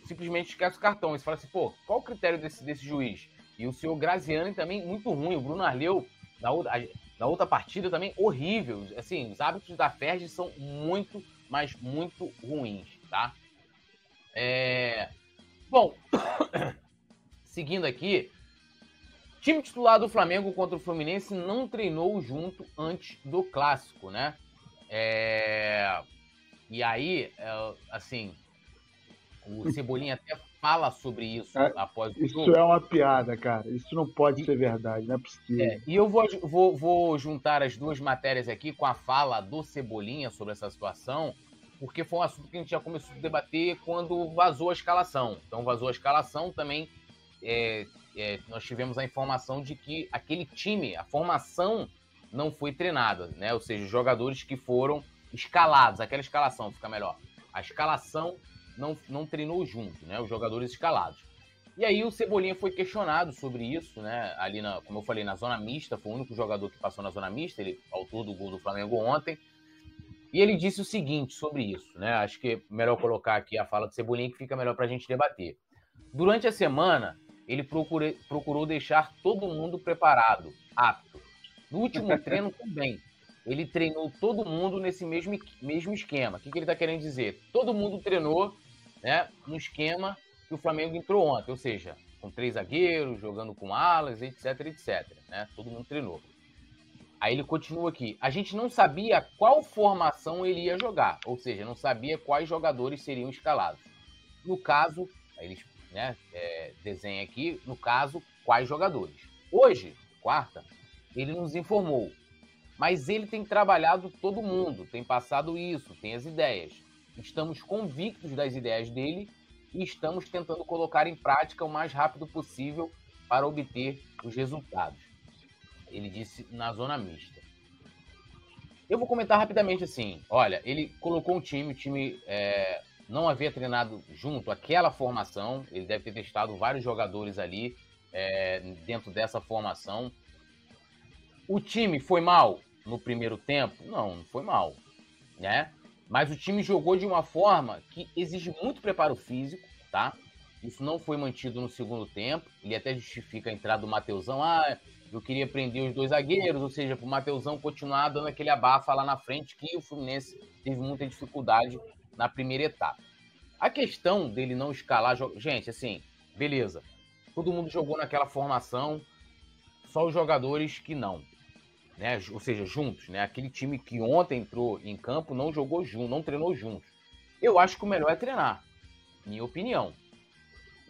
simplesmente esquece o cartão. E você fala assim, pô, qual o critério desse, desse juiz? E o senhor Graziani também muito ruim. O Bruno Arleu, na outra, na outra partida, também horrível. Assim, os hábitos da Ferdi são muito, mas muito ruins, tá? É... Bom, seguindo aqui, time titular do Flamengo contra o Fluminense não treinou junto antes do clássico, né? É... E aí, é, assim, o Cebolinha até fala sobre isso é, após o isso jogo. Isso é uma piada, cara. Isso não pode e, ser verdade, não é possível. É, e eu vou, vou, vou juntar as duas matérias aqui com a fala do Cebolinha sobre essa situação, porque foi um assunto que a gente já começou a debater quando vazou a escalação. Então, vazou a escalação também. É, é, nós tivemos a informação de que aquele time, a formação não foi treinada, né? Ou seja, os jogadores que foram escalados, aquela escalação fica melhor. A escalação não, não treinou junto, né? Os jogadores escalados. E aí o Cebolinha foi questionado sobre isso, né? Ali, na, como eu falei, na zona mista, foi o único jogador que passou na zona mista, ele autor do gol do Flamengo ontem. E ele disse o seguinte sobre isso, né? Acho que é melhor colocar aqui a fala do Cebolinha que fica melhor para a gente debater. Durante a semana, ele procure, procurou deixar todo mundo preparado, apto. No último treino também. Ele treinou todo mundo nesse mesmo, mesmo esquema. O que, que ele está querendo dizer? Todo mundo treinou né, no esquema que o Flamengo entrou ontem, ou seja, com três zagueiros, jogando com alas, etc, etc. Né? Todo mundo treinou. Aí ele continua aqui. A gente não sabia qual formação ele ia jogar, ou seja, não sabia quais jogadores seriam escalados. No caso, aí ele né, é, desenha aqui, no caso, quais jogadores. Hoje, quarta, ele nos informou mas ele tem trabalhado todo mundo, tem passado isso, tem as ideias. Estamos convictos das ideias dele e estamos tentando colocar em prática o mais rápido possível para obter os resultados. Ele disse na zona mista. Eu vou comentar rapidamente assim. Olha, ele colocou um time, o time é, não havia treinado junto aquela formação. Ele deve ter testado vários jogadores ali é, dentro dessa formação. O time foi mal no primeiro tempo? Não, não foi mal, né? Mas o time jogou de uma forma que exige muito preparo físico, tá? Isso não foi mantido no segundo tempo. Ele até justifica a entrada do Mateusão. Ah, eu queria prender os dois zagueiros, ou seja, para o Mateusão continuar dando aquele abafa lá na frente, que o Fluminense teve muita dificuldade na primeira etapa. A questão dele não escalar. Gente, assim, beleza. Todo mundo jogou naquela formação, só os jogadores que não. Né? Ou seja, juntos, né? Aquele time que ontem entrou em campo não jogou junto, não treinou juntos. Eu acho que o melhor é treinar. Minha opinião.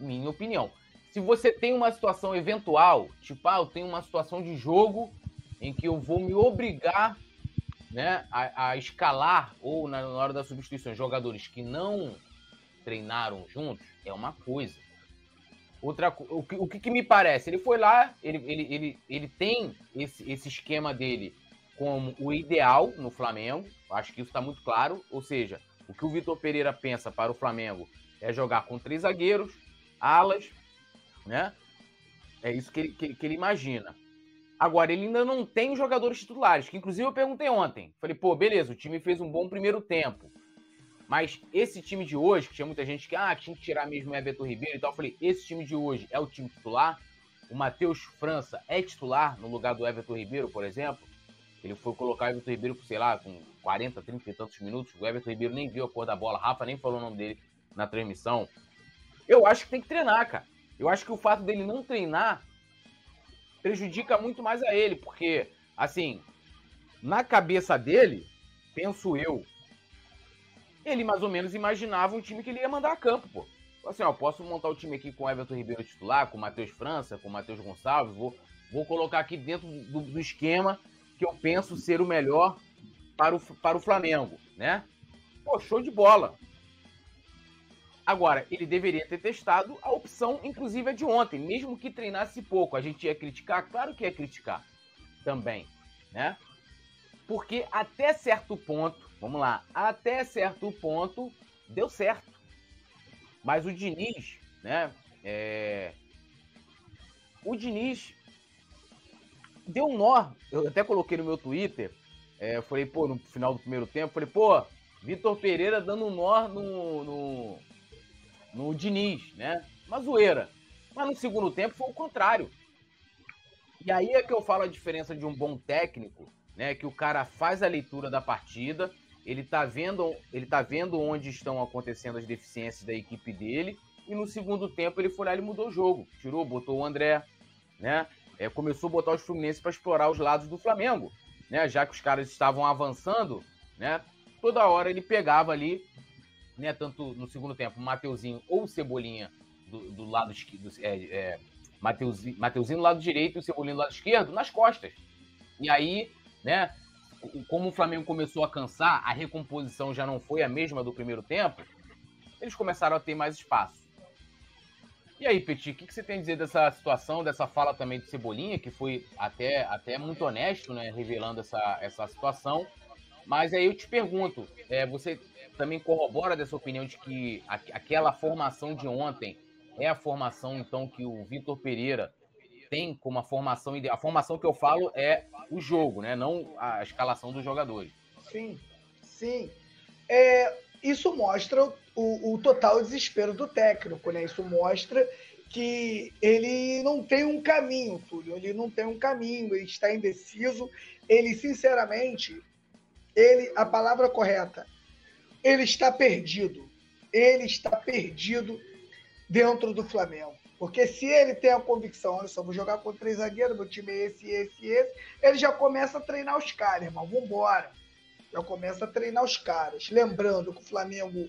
Minha opinião. Se você tem uma situação eventual, tipo, ah, eu tenho uma situação de jogo em que eu vou me obrigar né, a, a escalar, ou na, na hora da substituição, jogadores que não treinaram juntos, é uma coisa. Outra, o, que, o que, me parece? Ele foi lá, ele, ele, ele, ele tem esse, esse esquema dele como o ideal no Flamengo. Acho que isso está muito claro. Ou seja, o que o Vitor Pereira pensa para o Flamengo é jogar com três zagueiros, alas, né? É isso que ele, que, que ele imagina. Agora, ele ainda não tem os jogadores titulares, que inclusive eu perguntei ontem. Falei, pô, beleza, o time fez um bom primeiro tempo. Mas esse time de hoje, que tinha muita gente que, ah, tinha que tirar mesmo o Everton Ribeiro e tal, eu falei, esse time de hoje é o time titular? O Matheus França é titular no lugar do Everton Ribeiro, por exemplo? Ele foi colocar o Everton Ribeiro, sei lá, com 40, 30 e tantos minutos. O Everton Ribeiro nem viu a cor da bola. Rafa nem falou o nome dele na transmissão. Eu acho que tem que treinar, cara. Eu acho que o fato dele não treinar prejudica muito mais a ele, porque, assim, na cabeça dele, penso eu, ele mais ou menos imaginava um time que ele ia mandar a campo, pô. Assim, ó, posso montar o time aqui com o Everton Ribeiro titular, com o Matheus França, com o Matheus Gonçalves, vou, vou colocar aqui dentro do, do, esquema que eu penso ser o melhor para o, para o Flamengo, né? Pô, show de bola. Agora, ele deveria ter testado a opção, inclusive a de ontem, mesmo que treinasse pouco. A gente ia criticar? Claro que ia criticar também, né? Porque até certo ponto, vamos lá, até certo ponto deu certo. Mas o Diniz, né? É... O Diniz deu um nó. Eu até coloquei no meu Twitter. É, falei, pô, no final do primeiro tempo, falei, pô, Vitor Pereira dando um nó no, no, no Diniz, né? Uma zoeira. Mas no segundo tempo foi o contrário. E aí é que eu falo a diferença de um bom técnico, né? Que o cara faz a leitura da partida, ele tá vendo, ele tá vendo onde estão acontecendo as deficiências da equipe dele, e no segundo tempo ele foi lá e mudou o jogo. Tirou, botou o André, né? É, começou a botar os Fluminense para explorar os lados do Flamengo, né? Já que os caras estavam avançando, né? Toda hora ele pegava ali né, tanto no segundo tempo, Mateuzinho ou Cebolinha do, do lado esquerdo, é, é, Mateuzinho, Mateuzinho do lado direito e o Cebolinha do lado esquerdo, nas costas. E aí, né, como o Flamengo começou a cansar, a recomposição já não foi a mesma do primeiro tempo, eles começaram a ter mais espaço. E aí, Petit, o que, que, você tem a dizer dessa situação, dessa fala também do Cebolinha, que foi até, até muito honesto, né, revelando essa, essa situação. Mas aí eu te pergunto, é, você também corrobora dessa opinião de que a, aquela formação de ontem é a formação, então, que o Vitor Pereira tem como a formação ideal. A formação que eu falo é o jogo, né? Não a escalação dos jogadores. Sim, sim. É, isso mostra o, o total desespero do técnico, né? Isso mostra que ele não tem um caminho, Túlio. Ele não tem um caminho, ele está indeciso. Ele, sinceramente, ele, a palavra correta, ele está perdido. Ele está perdido dentro do Flamengo. Porque se ele tem a convicção, olha só, vou jogar com três zagueiros, meu time é esse, esse, esse, ele já começa a treinar os caras, irmão. Vambora. Já começa a treinar os caras. Lembrando que o Flamengo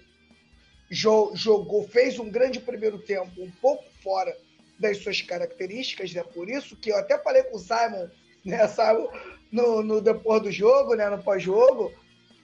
jogou, fez um grande primeiro tempo, um pouco fora das suas características, né? Por isso que eu até falei com o Simon, né, Simon, no, no depois do jogo, né, no pós-jogo,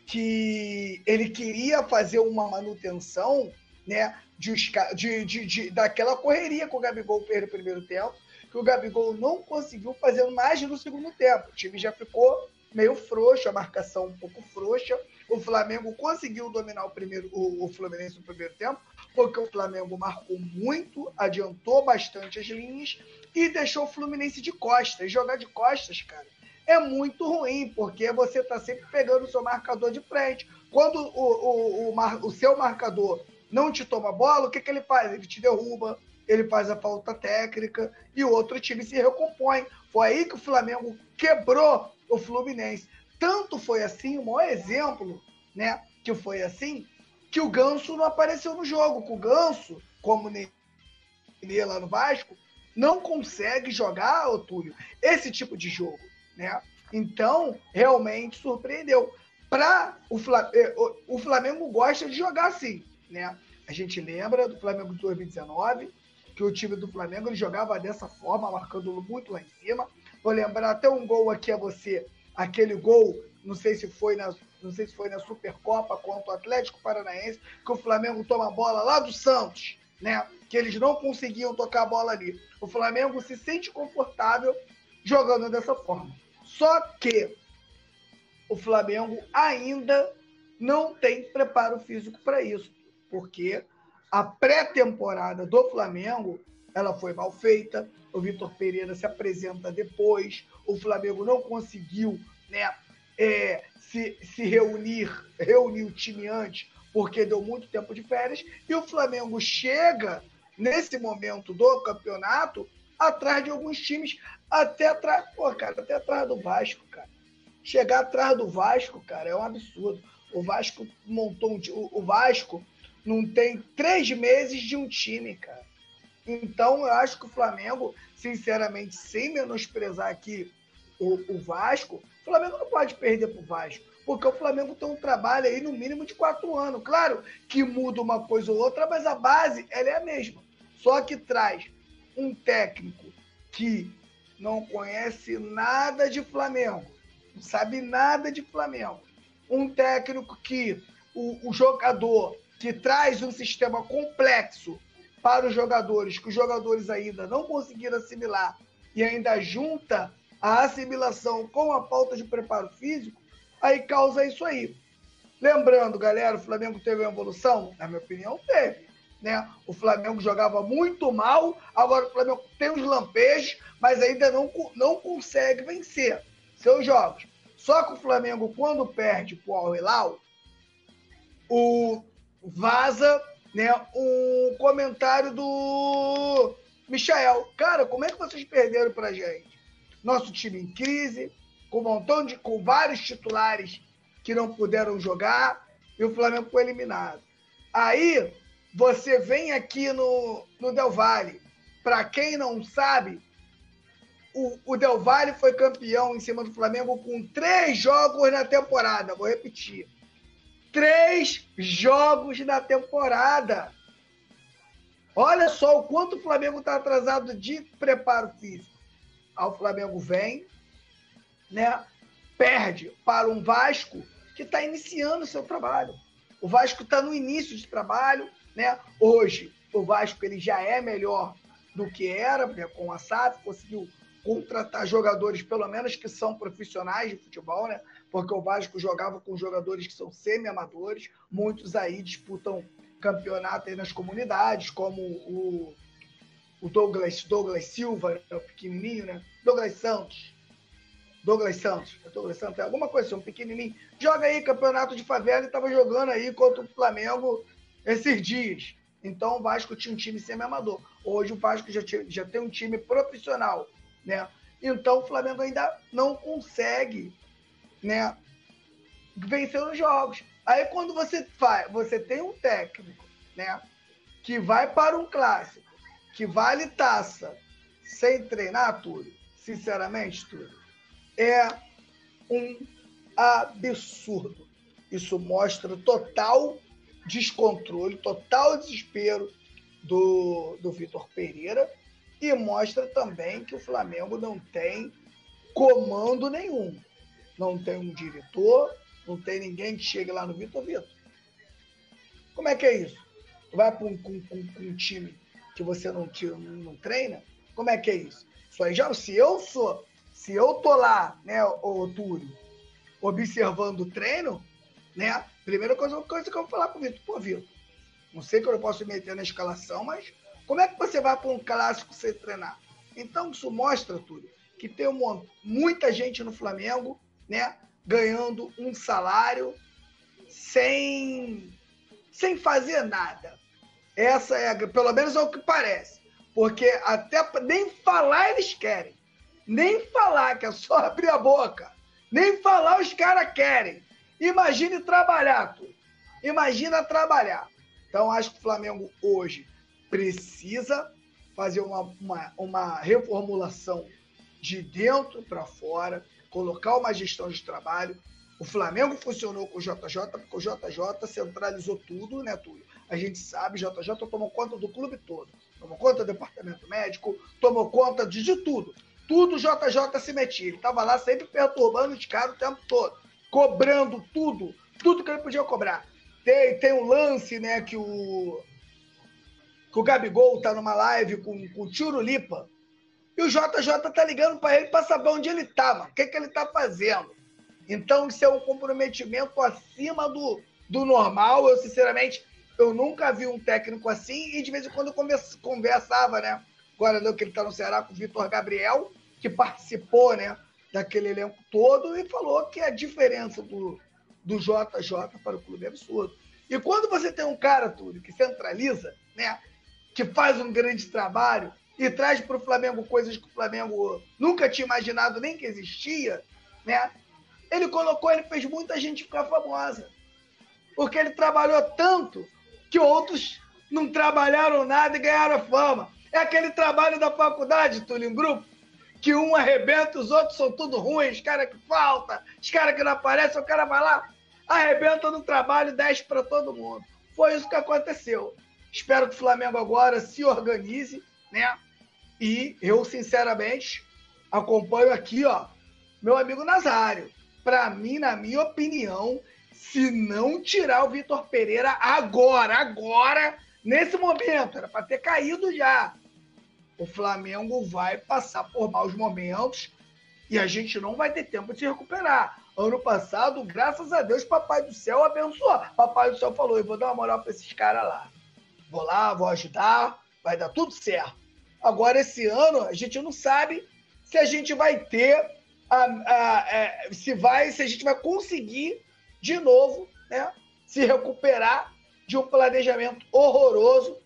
que ele queria fazer uma manutenção né, de, de, de, de, daquela correria com o Gabigol fez no primeiro tempo, que o Gabigol não conseguiu fazer mais no segundo tempo. O time já ficou meio frouxa, a marcação um pouco frouxa. O Flamengo conseguiu dominar o primeiro o, o Fluminense no primeiro tempo, porque o Flamengo marcou muito, adiantou bastante as linhas e deixou o Fluminense de costas. E jogar de costas, cara, é muito ruim, porque você está sempre pegando o seu marcador de frente. Quando o, o, o, o seu marcador não te toma bola, o que, que ele faz? Ele te derruba, ele faz a falta técnica e o outro time se recompõe. Foi aí que o Flamengo quebrou o Fluminense. Tanto foi assim, o maior exemplo, né, que foi assim, que o Ganso não apareceu no jogo. Que o Ganso, como Nenê lá no Vasco, não consegue jogar, Otúlio, esse tipo de jogo, né? Então, realmente surpreendeu. Para o Flamengo, eh, o Flamengo gosta de jogar assim, né? A gente lembra do Flamengo de 2019, que o time do Flamengo ele jogava dessa forma, marcando muito lá em cima. Vou lembrar até um gol aqui a você, aquele gol, não sei se foi na, não sei se foi na Supercopa contra o Atlético Paranaense, que o Flamengo toma a bola lá do Santos, né? Que eles não conseguiam tocar a bola ali. O Flamengo se sente confortável jogando dessa forma. Só que o Flamengo ainda não tem preparo físico para isso, porque a pré-temporada do Flamengo ela foi mal feita. O Vitor Pereira se apresenta depois. O Flamengo não conseguiu né, é, se, se reunir, reunir o time antes, porque deu muito tempo de férias. E o Flamengo chega nesse momento do campeonato atrás de alguns times, até atrás, pô, cara, até atrás do Vasco, cara. Chegar atrás do Vasco, cara, é um absurdo. O Vasco montou um, o Vasco não tem três meses de um time, cara. Então, eu acho que o Flamengo, sinceramente, sem menosprezar aqui o, o Vasco, o Flamengo não pode perder para o Vasco, porque o Flamengo tem um trabalho aí no mínimo de quatro anos. Claro que muda uma coisa ou outra, mas a base ela é a mesma. Só que traz um técnico que não conhece nada de Flamengo, não sabe nada de Flamengo. Um técnico que o, o jogador que traz um sistema complexo para os jogadores, que os jogadores ainda não conseguiram assimilar e ainda junta a assimilação com a falta de preparo físico, aí causa isso aí. Lembrando, galera, o Flamengo teve uma evolução? Na minha opinião, teve. Né? O Flamengo jogava muito mal, agora o Flamengo tem os lampejos, mas ainda não, não consegue vencer seus jogos. Só que o Flamengo, quando perde para o Al Hilal, o, vaza né, um comentário do Michael. Cara, como é que vocês perderam pra gente? Nosso time em crise, com um montão de. com vários titulares que não puderam jogar, e o Flamengo foi eliminado. Aí você vem aqui no, no Del Valle. Para quem não sabe, o, o Del Valle foi campeão em cima do Flamengo com três jogos na temporada. Vou repetir três jogos na temporada. Olha só o quanto o Flamengo está atrasado de preparo físico. Aí o Flamengo vem, né? Perde para um Vasco que está iniciando o seu trabalho. O Vasco está no início de trabalho, né? Hoje o Vasco ele já é melhor do que era, né? com a SAF, conseguiu contratar jogadores, pelo menos que são profissionais de futebol, né? porque o Vasco jogava com jogadores que são semi-amadores, muitos aí disputam campeonato aí nas comunidades, como o, o Douglas, Douglas Silva, é o pequenininho, né? Douglas Santos. Douglas Santos. Douglas Santos, é alguma coisa assim, um pequenininho. Joga aí campeonato de favela e estava jogando aí contra o Flamengo esses dias. Então o Vasco tinha um time semi-amador. Hoje o Vasco já, tinha, já tem um time profissional, né? Então o Flamengo ainda não consegue né, vencendo os jogos. Aí quando você faz, você tem um técnico, né, que vai para um clássico, que vale taça, sem treinar tudo, sinceramente tudo, é um absurdo. Isso mostra total descontrole, total desespero do, do Vitor Pereira e mostra também que o Flamengo não tem comando nenhum não tem um diretor, não tem ninguém que chegue lá no Vitor Vitor. Como é que é isso? Vai para um, um, um, time que você não, tira, não treina? Como é que é isso? Aí já, se eu sou, se eu tô lá, né, o Túlio, observando o treino, né? Primeira coisa, coisa que eu vou falar pro Vitor, pô, Vitor, não sei que eu posso me meter na escalação, mas como é que você vai para um clássico sem treinar? Então, isso mostra, Túlio, que tem uma, muita gente no Flamengo, né? Ganhando um salário sem, sem fazer nada. Essa é, a, pelo menos é o que parece. Porque até nem falar eles querem. Nem falar, que é só abrir a boca. Nem falar os caras querem. Imagine trabalhar, tu. Imagina trabalhar. Então, acho que o Flamengo hoje precisa fazer uma, uma, uma reformulação de dentro para fora, colocar uma gestão de trabalho. O Flamengo funcionou com o JJ, porque o JJ centralizou tudo, né, Túlio? A gente sabe, o JJ tomou conta do clube todo. Tomou conta do departamento médico, tomou conta de, de tudo. Tudo o JJ se metia. Ele estava lá sempre perturbando os caras o tempo todo cobrando tudo, tudo que ele podia cobrar. Tem, tem um lance, né, que o, que o Gabigol tá numa live com, com o Tiro Lipa, e o JJ tá ligando para ele para saber onde ele tá, o que, que ele tá fazendo. Então, isso é um comprometimento acima do, do normal. Eu, sinceramente, eu nunca vi um técnico assim, e de vez em quando eu conversava, né? Agora que ele tá no Ceará com o Vitor Gabriel, que participou, né? Daquele elenco todo e falou que a diferença do, do JJ para o clube é absurdo. E quando você tem um cara, Túlio, que centraliza, né, que faz um grande trabalho e traz para o Flamengo coisas que o Flamengo nunca tinha imaginado nem que existia, né, ele colocou, ele fez muita gente ficar famosa. Porque ele trabalhou tanto que outros não trabalharam nada e ganharam fama. É aquele trabalho da faculdade, Túlio, em grupo, que um arrebenta, os outros são tudo ruins, os caras que falta, os caras que não aparecem, o cara vai lá, arrebenta no trabalho, desce para todo mundo. Foi isso que aconteceu. Espero que o Flamengo agora se organize, né? E eu, sinceramente, acompanho aqui, ó, meu amigo Nazário. Para mim, na minha opinião, se não tirar o Vitor Pereira agora, agora, nesse momento, era para ter caído já o Flamengo vai passar por maus momentos e a gente não vai ter tempo de se recuperar. Ano passado, graças a Deus, Papai do Céu abençoou. Papai do Céu falou: eu vou dar uma moral para esses caras lá. Vou lá, vou ajudar, vai dar tudo certo. Agora, esse ano, a gente não sabe se a gente vai ter, a, a, a, é, se vai, se a gente vai conseguir de novo, né, se recuperar de um planejamento horroroso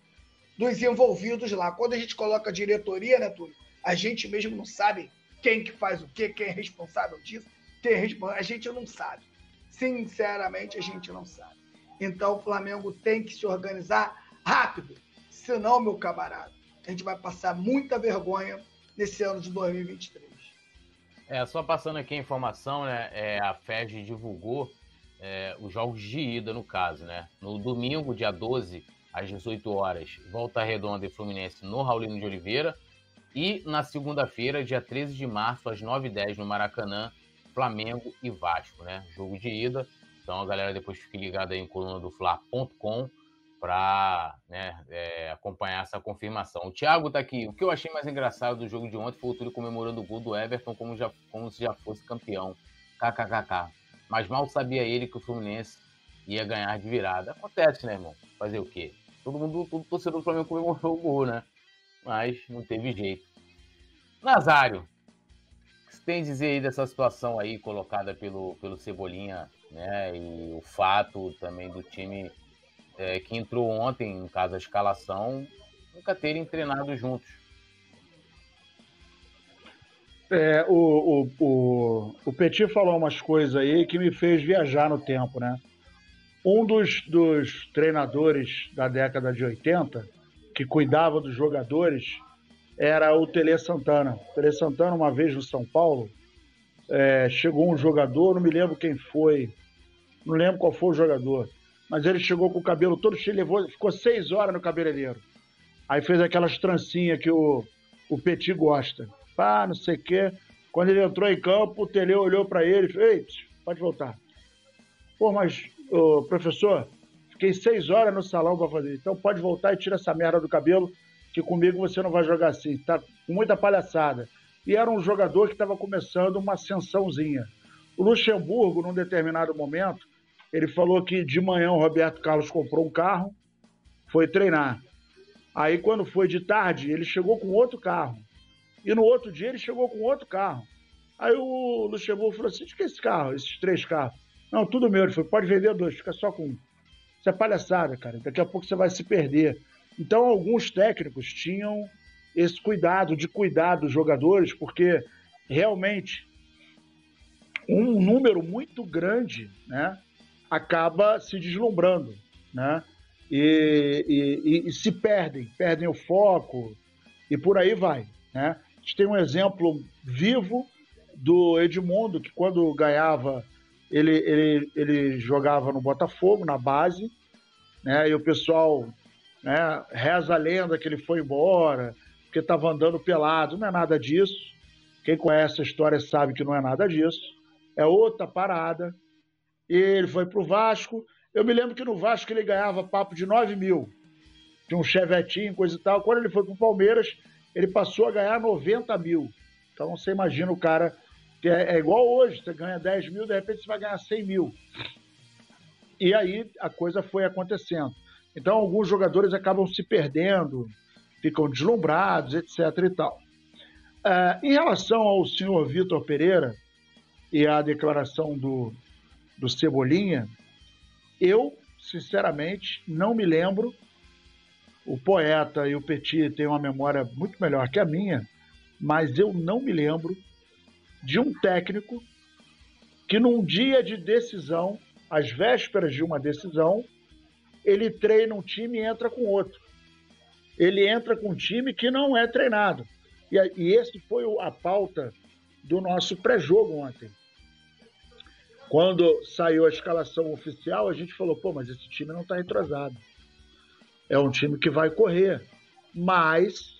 dos envolvidos lá. Quando a gente coloca diretoria, né, Túlio? A gente mesmo não sabe quem que faz o quê, quem é responsável disso, quem é responsável. A gente não sabe. Sinceramente, a gente não sabe. Então o Flamengo tem que se organizar rápido. Senão, meu camarada, a gente vai passar muita vergonha nesse ano de 2023. É, só passando aqui a informação, né? É, a FED divulgou é, os jogos de ida, no caso, né? No domingo, dia 12, às 18 horas, Volta Redonda e Fluminense no Raulino de Oliveira. E na segunda-feira, dia 13 de março, às 9h10, no Maracanã, Flamengo e Vasco, né? Jogo de ida. Então a galera depois fique ligada aí em coluna do Fla.com para né, é, acompanhar essa confirmação. O Thiago tá aqui. O que eu achei mais engraçado do jogo de ontem foi o Túlio comemorando o gol do Everton como, já, como se já fosse campeão. KKKK. Mas mal sabia ele que o Fluminense ia ganhar de virada. Acontece, né, irmão? Fazer o quê? Todo mundo, todo torcedor do Flamengo comemorou o gol, né? Mas não teve jeito. Nazário, o que você tem a dizer aí dessa situação aí colocada pelo, pelo Cebolinha, né? E o fato também do time é, que entrou ontem, no caso a escalação, nunca terem treinado juntos. É, o, o, o, o Petit falou umas coisas aí que me fez viajar no tempo, né? Um dos, dos treinadores da década de 80, que cuidava dos jogadores, era o Tele Santana. O Tele Santana, uma vez no São Paulo, é, chegou um jogador, não me lembro quem foi, não lembro qual foi o jogador, mas ele chegou com o cabelo todo cheio, levou, ficou seis horas no cabeleireiro. Aí fez aquelas trancinhas que o, o Petit gosta. Pá, não sei o quê. Quando ele entrou em campo, o Tele olhou para ele e falou: Ei, pode voltar. Pô, mas Ô, professor, fiquei seis horas no salão para fazer. Então pode voltar e tira essa merda do cabelo, que comigo você não vai jogar assim. Tá com muita palhaçada. E era um jogador que estava começando uma ascensãozinha. O Luxemburgo, num determinado momento, ele falou que de manhã o Roberto Carlos comprou um carro, foi treinar. Aí, quando foi de tarde, ele chegou com outro carro. E no outro dia, ele chegou com outro carro. Aí o Luxemburgo falou assim: de que é esse carro, esses três carros? Não, tudo meu. Ele falou: pode vender dois, fica só com um. Isso é palhaçada, cara. Daqui a pouco você vai se perder. Então, alguns técnicos tinham esse cuidado de cuidar dos jogadores, porque realmente um número muito grande né, acaba se deslumbrando né, e, e, e, se perdem, perdem o foco e por aí vai. Né? A gente tem um exemplo vivo do Edmundo, que quando ganhava, ele, ele, ele jogava no Botafogo, na base, né, e o pessoal né, reza a lenda que ele foi embora, porque estava andando pelado. Não é nada disso. Quem conhece a história sabe que não é nada disso. É outra parada. Ele foi para o Vasco. Eu me lembro que no Vasco ele ganhava papo de 9 mil. Tinha um chevetinho, coisa e tal. Quando ele foi para o Palmeiras, ele passou a ganhar 90 mil. Então você imagina o cara, que é, é igual hoje, você ganha 10 mil, de repente você vai ganhar 100 mil. E aí a coisa foi acontecendo. Então alguns jogadores acabam se perdendo, ficam deslumbrados, etc. e tal. Uh, em relação ao senhor Vitor Pereira e à declaração do, do Cebolinha, eu, sinceramente, não me lembro. O poeta e o Petit têm uma memória muito melhor que a minha, mas eu não me lembro de um técnico que, num dia de decisão, às vésperas de uma decisão, ele treina um time e entra com outro ele entra com um time que não é treinado. E, e esse foi a pauta do nosso pré-jogo ontem. Quando saiu a escalação oficial, a gente falou: pô, mas esse time não está entrosado. É um time que vai correr, mas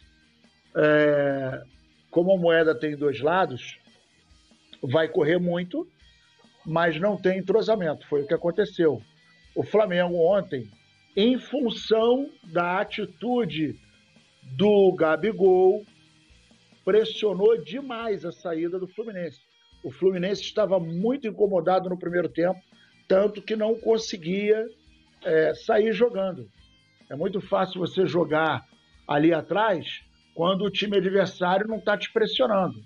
é, como a moeda tem dois lados, vai correr muito, mas não tem entrosamento. Foi o que aconteceu. O Flamengo ontem em função da atitude do Gabigol, pressionou demais a saída do Fluminense. O Fluminense estava muito incomodado no primeiro tempo, tanto que não conseguia é, sair jogando. É muito fácil você jogar ali atrás quando o time adversário não está te pressionando.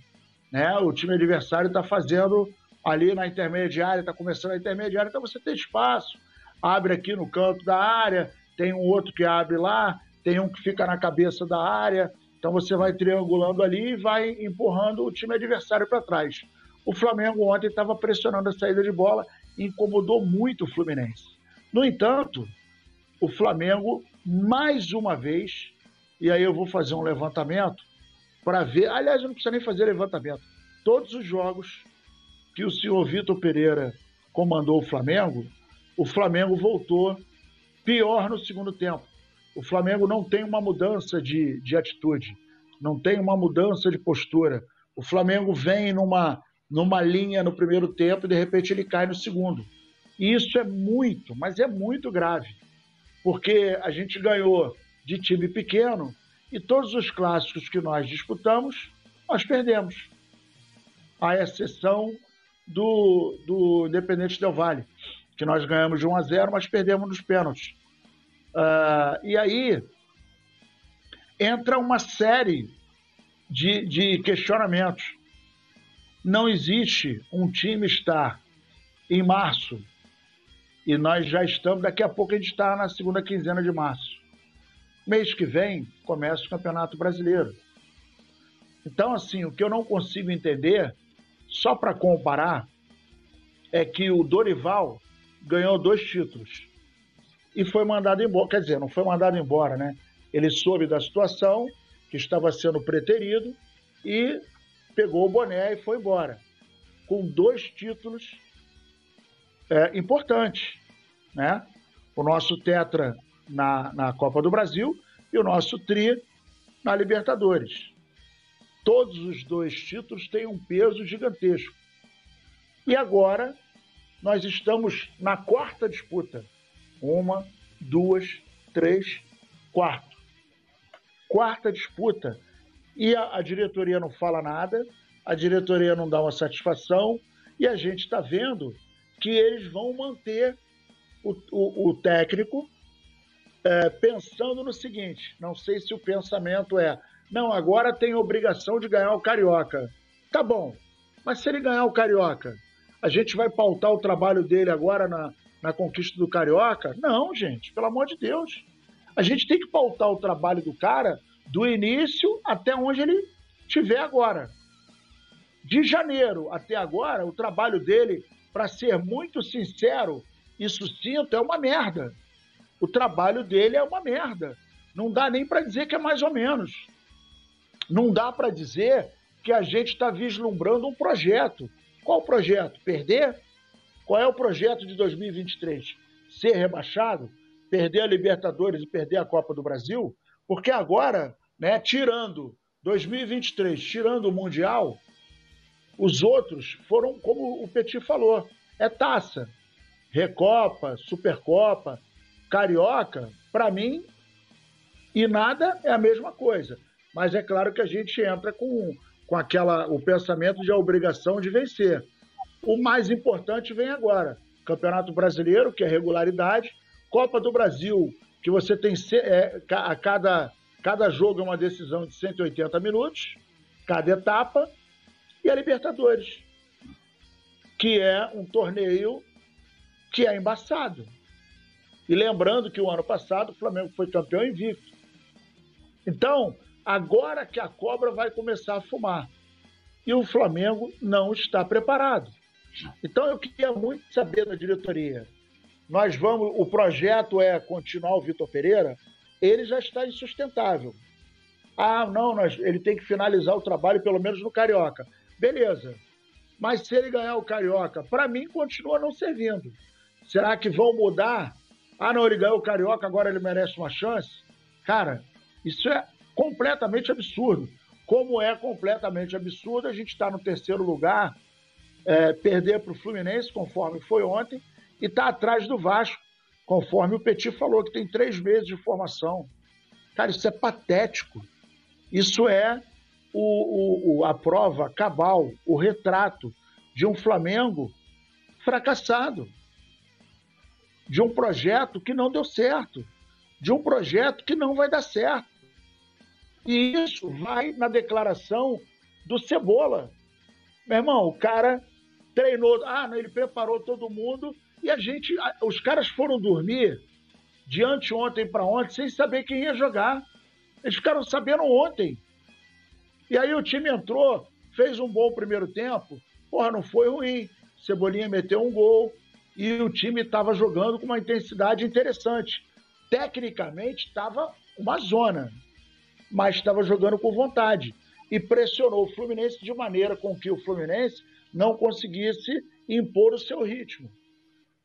Né? O time adversário está fazendo ali na intermediária, está começando a intermediária, então você tem espaço, abre aqui no canto da área, tem um outro que abre lá, tem um que fica na cabeça da área. Então você vai triangulando ali e vai empurrando o time adversário para trás. O Flamengo ontem estava pressionando a saída de bola incomodou muito o Fluminense. No entanto, o Flamengo, mais uma vez, e aí eu vou fazer um levantamento para ver. Aliás, não precisa nem fazer levantamento. Todos os jogos que o senhor Vitor Pereira comandou o Flamengo, o Flamengo voltou pior no segundo tempo. O Flamengo não tem uma mudança de, de atitude, não tem uma mudança de postura. O Flamengo vem numa, numa linha no primeiro tempo e de repente ele cai no segundo. E isso é muito, mas é muito grave, porque a gente ganhou de time pequeno e todos os clássicos que nós disputamos, nós perdemos. A exceção do, do Independente Del Vale que nós ganhamos de 1 a 0, mas perdemos nos pênaltis. Uh, e aí entra uma série de, de questionamentos. Não existe um time estar em março e nós já estamos, daqui a pouco a gente está na segunda quinzena de março. Mês que vem começa o Campeonato Brasileiro. Então, assim, o que eu não consigo entender, só para comparar, é que o Dorival ganhou dois títulos e foi mandado embora. Quer dizer, não foi mandado embora, né? Ele soube da situação, que estava sendo preterido, e pegou o boné e foi embora. Com dois títulos é, importantes, né? O nosso tetra na, na Copa do Brasil e o nosso tri na Libertadores. Todos os dois títulos têm um peso gigantesco. E agora nós estamos na quarta disputa. Uma, duas, três, quarto. Quarta disputa. E a, a diretoria não fala nada, a diretoria não dá uma satisfação, E a gente está vendo que eles vão manter o, o, o técnico é, pensando no seguinte: não sei se o pensamento é, não, agora tem obrigação de ganhar o Carioca. Tá bom, mas se ele ganhar o Carioca, a gente vai pautar o trabalho dele agora na, na conquista do Carioca? Não, gente, pelo amor de Deus. A gente tem que pautar o trabalho do cara do início até onde ele estiver agora. De janeiro até agora, o trabalho dele, para ser muito sincero e sucinto, é uma merda. O trabalho dele é uma merda. Não dá nem para dizer que é mais ou menos. Não dá para dizer que a gente está vislumbrando um projeto. Qual projeto? Perder? Qual é o projeto de 2023? Ser rebaixado? Perder a Libertadores e perder a Copa do Brasil? Porque agora, né, tirando 2023, tirando o Mundial, os outros foram, como o Petit falou, é taça. Recopa, Supercopa, Carioca, para mim, e nada é a mesma coisa. Mas é claro que a gente entra com, com aquela, o pensamento de a obrigação de vencer. O mais importante vem agora. Campeonato Brasileiro, que é regularidade. Copa do Brasil, que você tem é, a cada, cada jogo é uma decisão de 180 minutos, cada etapa. E a Libertadores, que é um torneio que é embaçado. E lembrando que o ano passado o Flamengo foi campeão invicto. Então, agora que a cobra vai começar a fumar. E o Flamengo não está preparado. Então eu queria muito saber da diretoria. Nós vamos, o projeto é continuar o Vitor Pereira, ele já está insustentável. Ah, não, nós, ele tem que finalizar o trabalho pelo menos no Carioca. Beleza. Mas se ele ganhar o Carioca, para mim continua não servindo. Será que vão mudar? Ah, não, ele ganhou o Carioca, agora ele merece uma chance? Cara, isso é completamente absurdo. Como é completamente absurdo a gente estar tá no terceiro lugar é, perder para o Fluminense, conforme foi ontem, e está atrás do Vasco, conforme o Petit falou, que tem três meses de formação. Cara, isso é patético. Isso é o, o, a prova cabal, o retrato de um Flamengo fracassado, de um projeto que não deu certo, de um projeto que não vai dar certo. E isso vai na declaração do Cebola. Meu irmão, o cara treinou, ah, ele preparou todo mundo e a gente, os caras foram dormir de anteontem para ontem sem saber quem ia jogar. Eles ficaram sabendo ontem. E aí o time entrou, fez um bom primeiro tempo, porra, não foi ruim. Cebolinha meteu um gol e o time estava jogando com uma intensidade interessante. Tecnicamente estava uma zona, mas estava jogando com vontade e pressionou o Fluminense de maneira com que o Fluminense não conseguisse impor o seu ritmo.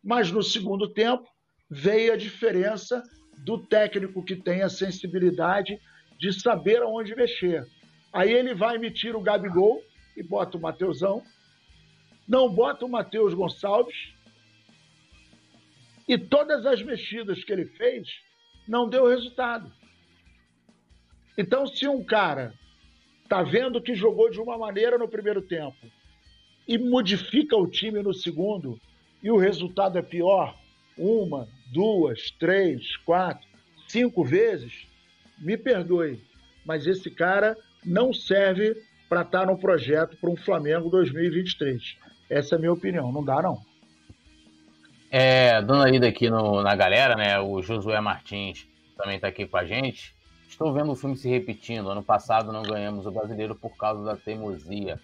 Mas no segundo tempo veio a diferença do técnico que tem a sensibilidade de saber aonde mexer. Aí ele vai emitir o Gabigol e bota o Mateusão, não bota o Matheus Gonçalves, e todas as mexidas que ele fez não deu resultado. Então, se um cara está vendo que jogou de uma maneira no primeiro tempo e modifica o time no segundo e o resultado é pior, uma, duas, três, quatro, cinco vezes, me perdoe, mas esse cara não serve para estar tá no projeto para um Flamengo 2023. Essa é a minha opinião. Não dá, não. É, dando a ida aqui no, na galera, né? O Josué Martins também está aqui com a gente. Estou vendo o filme se repetindo. Ano passado não ganhamos o brasileiro por causa da teimosia.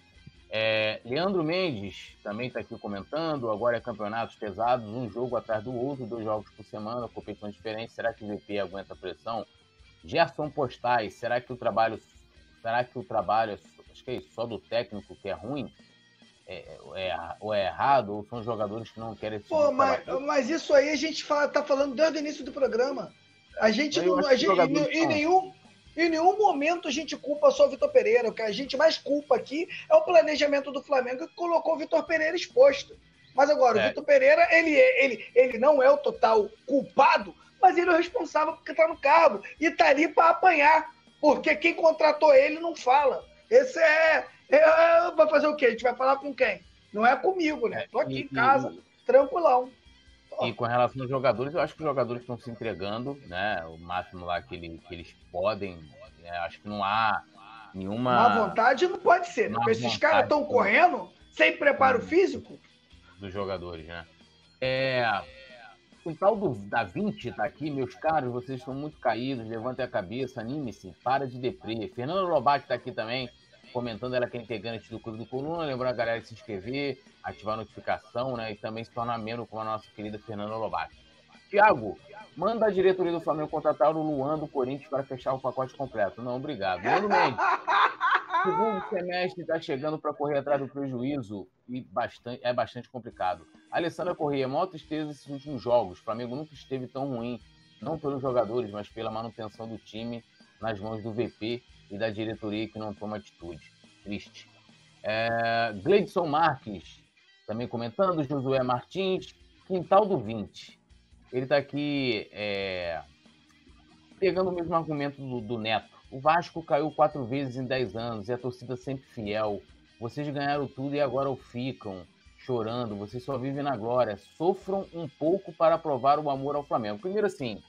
É, Leandro Mendes também está aqui comentando. Agora é campeonatos pesados, um jogo atrás do outro, dois jogos por semana, competições diferentes. Será que o VP aguenta a pressão? Gerson Postais, será que o trabalho, será que o trabalho, acho que é isso, só do técnico que é ruim? É, é, ou é errado, ou são jogadores que não querem Pô, mas, mas, isso aí a gente fala, tá falando desde o início do programa. A gente não. A gente, em, em nenhum, em nenhum momento a gente culpa só o Vitor Pereira. O que a gente mais culpa aqui é o planejamento do Flamengo que colocou o Vitor Pereira exposto. Mas agora, é. o Vitor Pereira, ele, ele, ele não é o total culpado, mas ele é o responsável porque está no cargo e está ali para apanhar. Porque quem contratou ele não fala. Esse é, é, é. Vai fazer o quê? A gente vai falar com quem? Não é comigo, né? Tô aqui e, em casa, e, tranquilão. E com relação aos jogadores, eu acho que os jogadores estão se entregando, né? O máximo lá que, ele, que eles podem. Né? Acho que não há nenhuma. Má vontade não pode ser. Né? Esses caras estão correndo sem preparo físico. Dos jogadores, né? É, o tal do, da 20 tá aqui, meus caros, vocês estão muito caídos, levantem a cabeça, anime-se, para de deprê. Fernando Lobato tá aqui também, comentando, ela que é integrante do Clube do Coluna, lembrando a galera de se inscrever, ativar a notificação, né, e também se tornar membro com a nossa querida Fernanda Lobato. Tiago, manda a diretoria do Flamengo contratar o Luan do Corinthians para fechar o pacote completo. Não, obrigado. Leandro Mendes, segundo semestre está chegando para correr atrás do prejuízo e bastante, é bastante complicado. Alessandra Corrêa, maior tristeza nesses últimos jogos. O Flamengo nunca esteve tão ruim, não pelos jogadores, mas pela manutenção do time nas mãos do VP e da diretoria que não toma atitude. Triste. É, Gleidson Marques, também comentando, Josué Martins, Quintal do 20. Ele está aqui é, pegando o mesmo argumento do, do Neto. O Vasco caiu quatro vezes em dez anos e a torcida sempre fiel. Vocês ganharam tudo e agora o ficam chorando, vocês só vivem na glória. Sofram um pouco para provar o amor ao Flamengo. Primeiro, assim,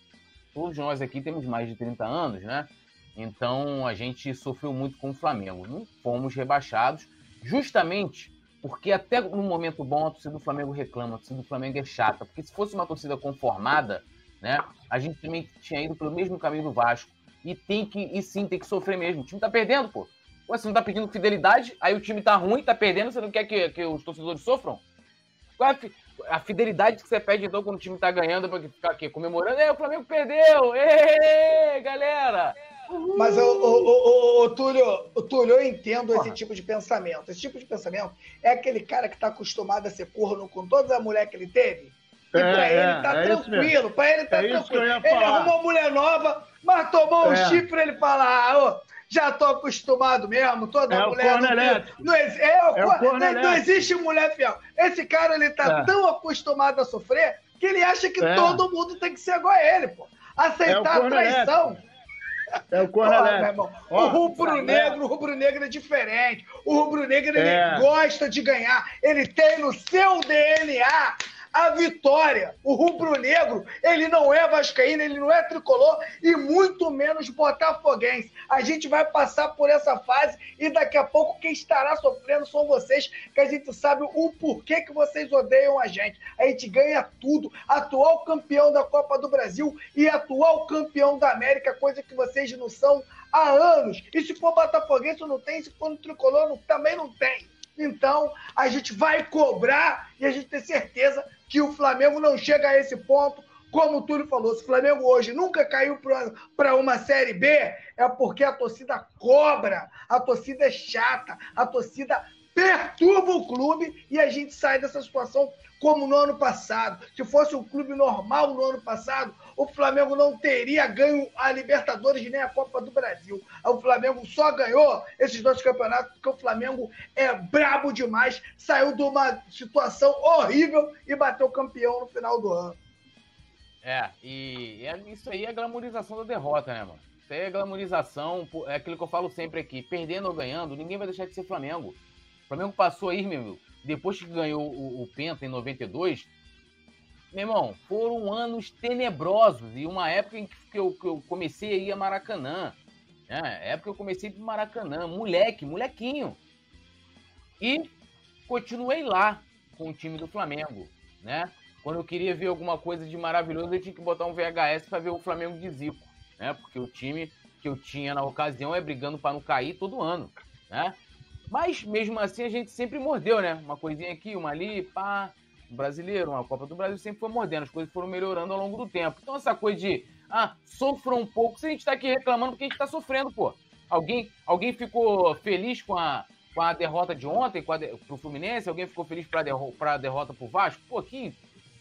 todos nós aqui temos mais de 30 anos, né? Então a gente sofreu muito com o Flamengo. Não fomos rebaixados, justamente porque até no momento bom a torcida do Flamengo reclama, a torcida do Flamengo é chata. Porque se fosse uma torcida conformada, né? A gente também tinha ido pelo mesmo caminho do Vasco. E tem que, e sim, tem que sofrer mesmo. O time tá perdendo, pô. Ué, você não tá pedindo fidelidade, aí o time tá ruim, tá perdendo, você não quer que, que os torcedores sofram? Qual é a, fidelidade que você pede, então, quando o time tá ganhando, pra ficar aqui comemorando? É, o Flamengo perdeu! Ê, galera! Mas o, o, o, Túlio, Túlio, eu entendo Porra. esse tipo de pensamento. Esse tipo de pensamento é aquele cara que tá acostumado a ser corno com todas as mulheres que ele teve. E é, pra ele tá é tranquilo, pra ele tá é tranquilo. Ele arrumou uma mulher nova, mas tomou um é. chifre ele fala, ah, ô, já tô acostumado mesmo, toda é mulher. O não, não, é, é, o, é o não, não, existe mulher fiel. Esse cara, ele tá é. tão acostumado a sofrer que ele acha que é. todo mundo tem que ser igual a ele, pô. Aceitar a traição. É o corno O rubro-negro, o rubro-negro é diferente. O rubro-negro, ele é. gosta de ganhar. Ele tem no seu DNA a vitória. O rubro-negro, ele não é vascaíno, ele não é tricolor e muito menos botafoguense. A gente vai passar por essa fase e daqui a pouco quem estará sofrendo são vocês, que a gente sabe o porquê que vocês odeiam a gente. A gente ganha tudo. Atual campeão da Copa do Brasil e atual campeão da América, coisa que vocês não são há anos. E se for botafoguense, não tem. Se for tricolor, não, também não tem. Então, a gente vai cobrar e a gente tem certeza que o Flamengo não chega a esse ponto. Como o Túlio falou, se o Flamengo hoje nunca caiu para uma Série B, é porque a torcida cobra, a torcida é chata, a torcida perturba o clube e a gente sai dessa situação como no ano passado. Se fosse um clube normal no ano passado, o Flamengo não teria ganho a Libertadores nem a Copa do Brasil. O Flamengo só ganhou esses dois campeonatos porque o Flamengo é brabo demais, saiu de uma situação horrível e bateu campeão no final do ano. É, e é, isso aí é glamorização da derrota, né, mano? Isso aí é glamorização, é aquilo que eu falo sempre aqui, perdendo ou ganhando, ninguém vai deixar de ser Flamengo. O Flamengo passou aí, meu, depois que ganhou o, o Penta em 92, meu irmão, foram anos tenebrosos e uma época em que eu, que eu comecei a ir a Maracanã. Né? Época que eu comecei a ir Maracanã, moleque, molequinho. E continuei lá com o time do Flamengo, né? Quando eu queria ver alguma coisa de maravilhoso, eu tinha que botar um VHS para ver o Flamengo de Zico, né? Porque o time que eu tinha na ocasião é brigando para não cair todo ano, né? Mas mesmo assim a gente sempre mordeu, né? Uma coisinha aqui, uma ali, pá. Brasileiro, uma Copa do Brasil sempre foi mordendo, as coisas foram melhorando ao longo do tempo. Então essa coisa de, ah, sofra um pouco, se a gente tá aqui reclamando porque a gente tá sofrendo, pô. Alguém, alguém ficou feliz com a, com a derrota de ontem com a de, pro Fluminense? Alguém ficou feliz pra, derro pra derrota pro Vasco? Pô, que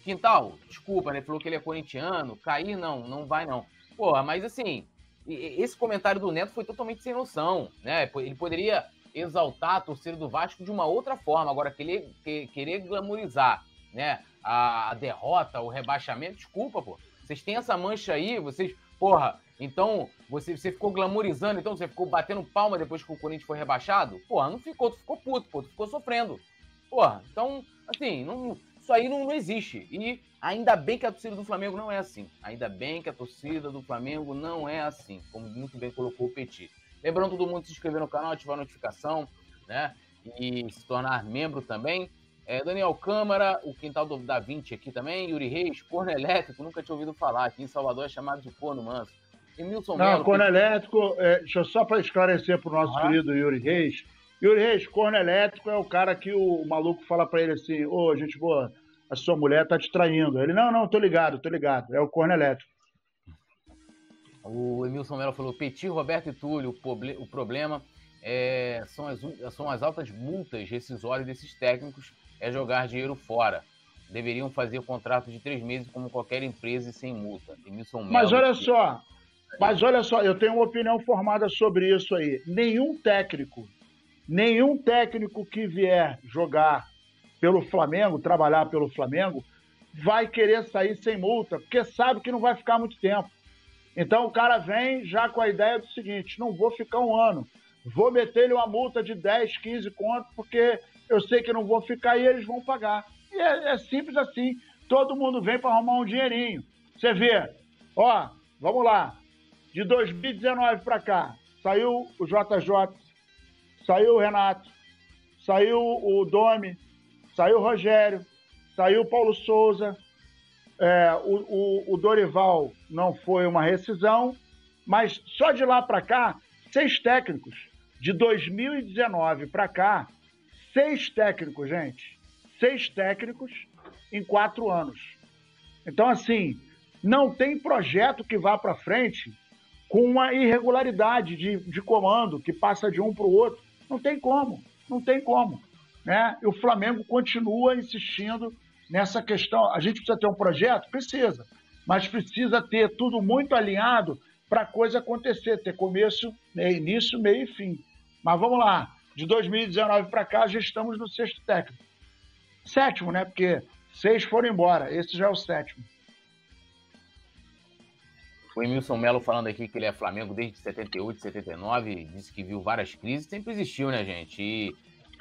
quintal, desculpa, né? Falou que ele é corintiano, cair não, não vai não. Pô, mas assim, esse comentário do Neto foi totalmente sem noção, né? Ele poderia exaltar a torcida do Vasco de uma outra forma. Agora, querer, querer glamorizar né, a, derrota, o rebaixamento, desculpa, pô. Vocês têm essa mancha aí, vocês, porra, então você, você ficou glamorizando, então você ficou batendo palma depois que o Corinthians foi rebaixado? Porra, não ficou, tu ficou puto, pô, tu ficou sofrendo. Porra, então, assim, não, isso aí não, não existe. E ainda bem que a torcida do Flamengo não é assim. Ainda bem que a torcida do Flamengo não é assim, como muito bem colocou o Petit. Lembrando todo mundo se inscrever no canal, ativar a notificação, né? E se tornar membro também. É, Daniel Câmara, o quintal do Da Vinci aqui também, Yuri Reis, corno elétrico, nunca tinha ouvido falar. Aqui em Salvador é chamado de corno manso. Emilson Não, Melo, corno elétrico, é, deixa eu só para esclarecer para o nosso querido Yuri Reis. Yuri Reis, corno elétrico é o cara que o, o maluco fala para ele assim: Ô, oh, gente boa, a sua mulher tá te traindo. Ele: Não, não, tô ligado, tô ligado. É o corno elétrico. O Emilson Melo falou: Petit, Roberto e Túlio, o, problema é, são, as, são as altas multas rescisórias desses técnicos é jogar dinheiro fora. Deveriam fazer contrato de três meses como qualquer empresa e sem multa. Emilson Mas olha que... só, mas olha só, eu tenho uma opinião formada sobre isso aí. Nenhum técnico, nenhum técnico que vier jogar pelo Flamengo, trabalhar pelo Flamengo, vai querer sair sem multa, porque sabe que não vai ficar muito tempo. Então o cara vem já com a ideia do seguinte: não vou ficar um ano, vou meter-lhe uma multa de 10, 15 contos, porque eu sei que não vou ficar e eles vão pagar. E é, é simples assim. Todo mundo vem para arrumar um dinheirinho. Você vê, ó, vamos lá. De 2019 para cá, saiu o JJ, saiu o Renato, saiu o Domi, saiu o Rogério, saiu o Paulo Souza, é, o, o, o, Dorival não foi uma rescisão, mas só de lá para cá, seis técnicos. De 2019 para cá, Seis técnicos, gente. Seis técnicos em quatro anos. Então, assim, não tem projeto que vá para frente com uma irregularidade de, de comando que passa de um para o outro. Não tem como, não tem como. Né? E o Flamengo continua insistindo nessa questão. A gente precisa ter um projeto? Precisa. Mas precisa ter tudo muito alinhado para a coisa acontecer, ter começo, início, meio e fim. Mas vamos lá. De 2019 para cá, já estamos no sexto técnico. Sétimo, né? Porque seis foram embora. Esse já é o sétimo. O Emilson Melo falando aqui que ele é Flamengo desde 78, 79, disse que viu várias crises, sempre existiu, né, gente? E,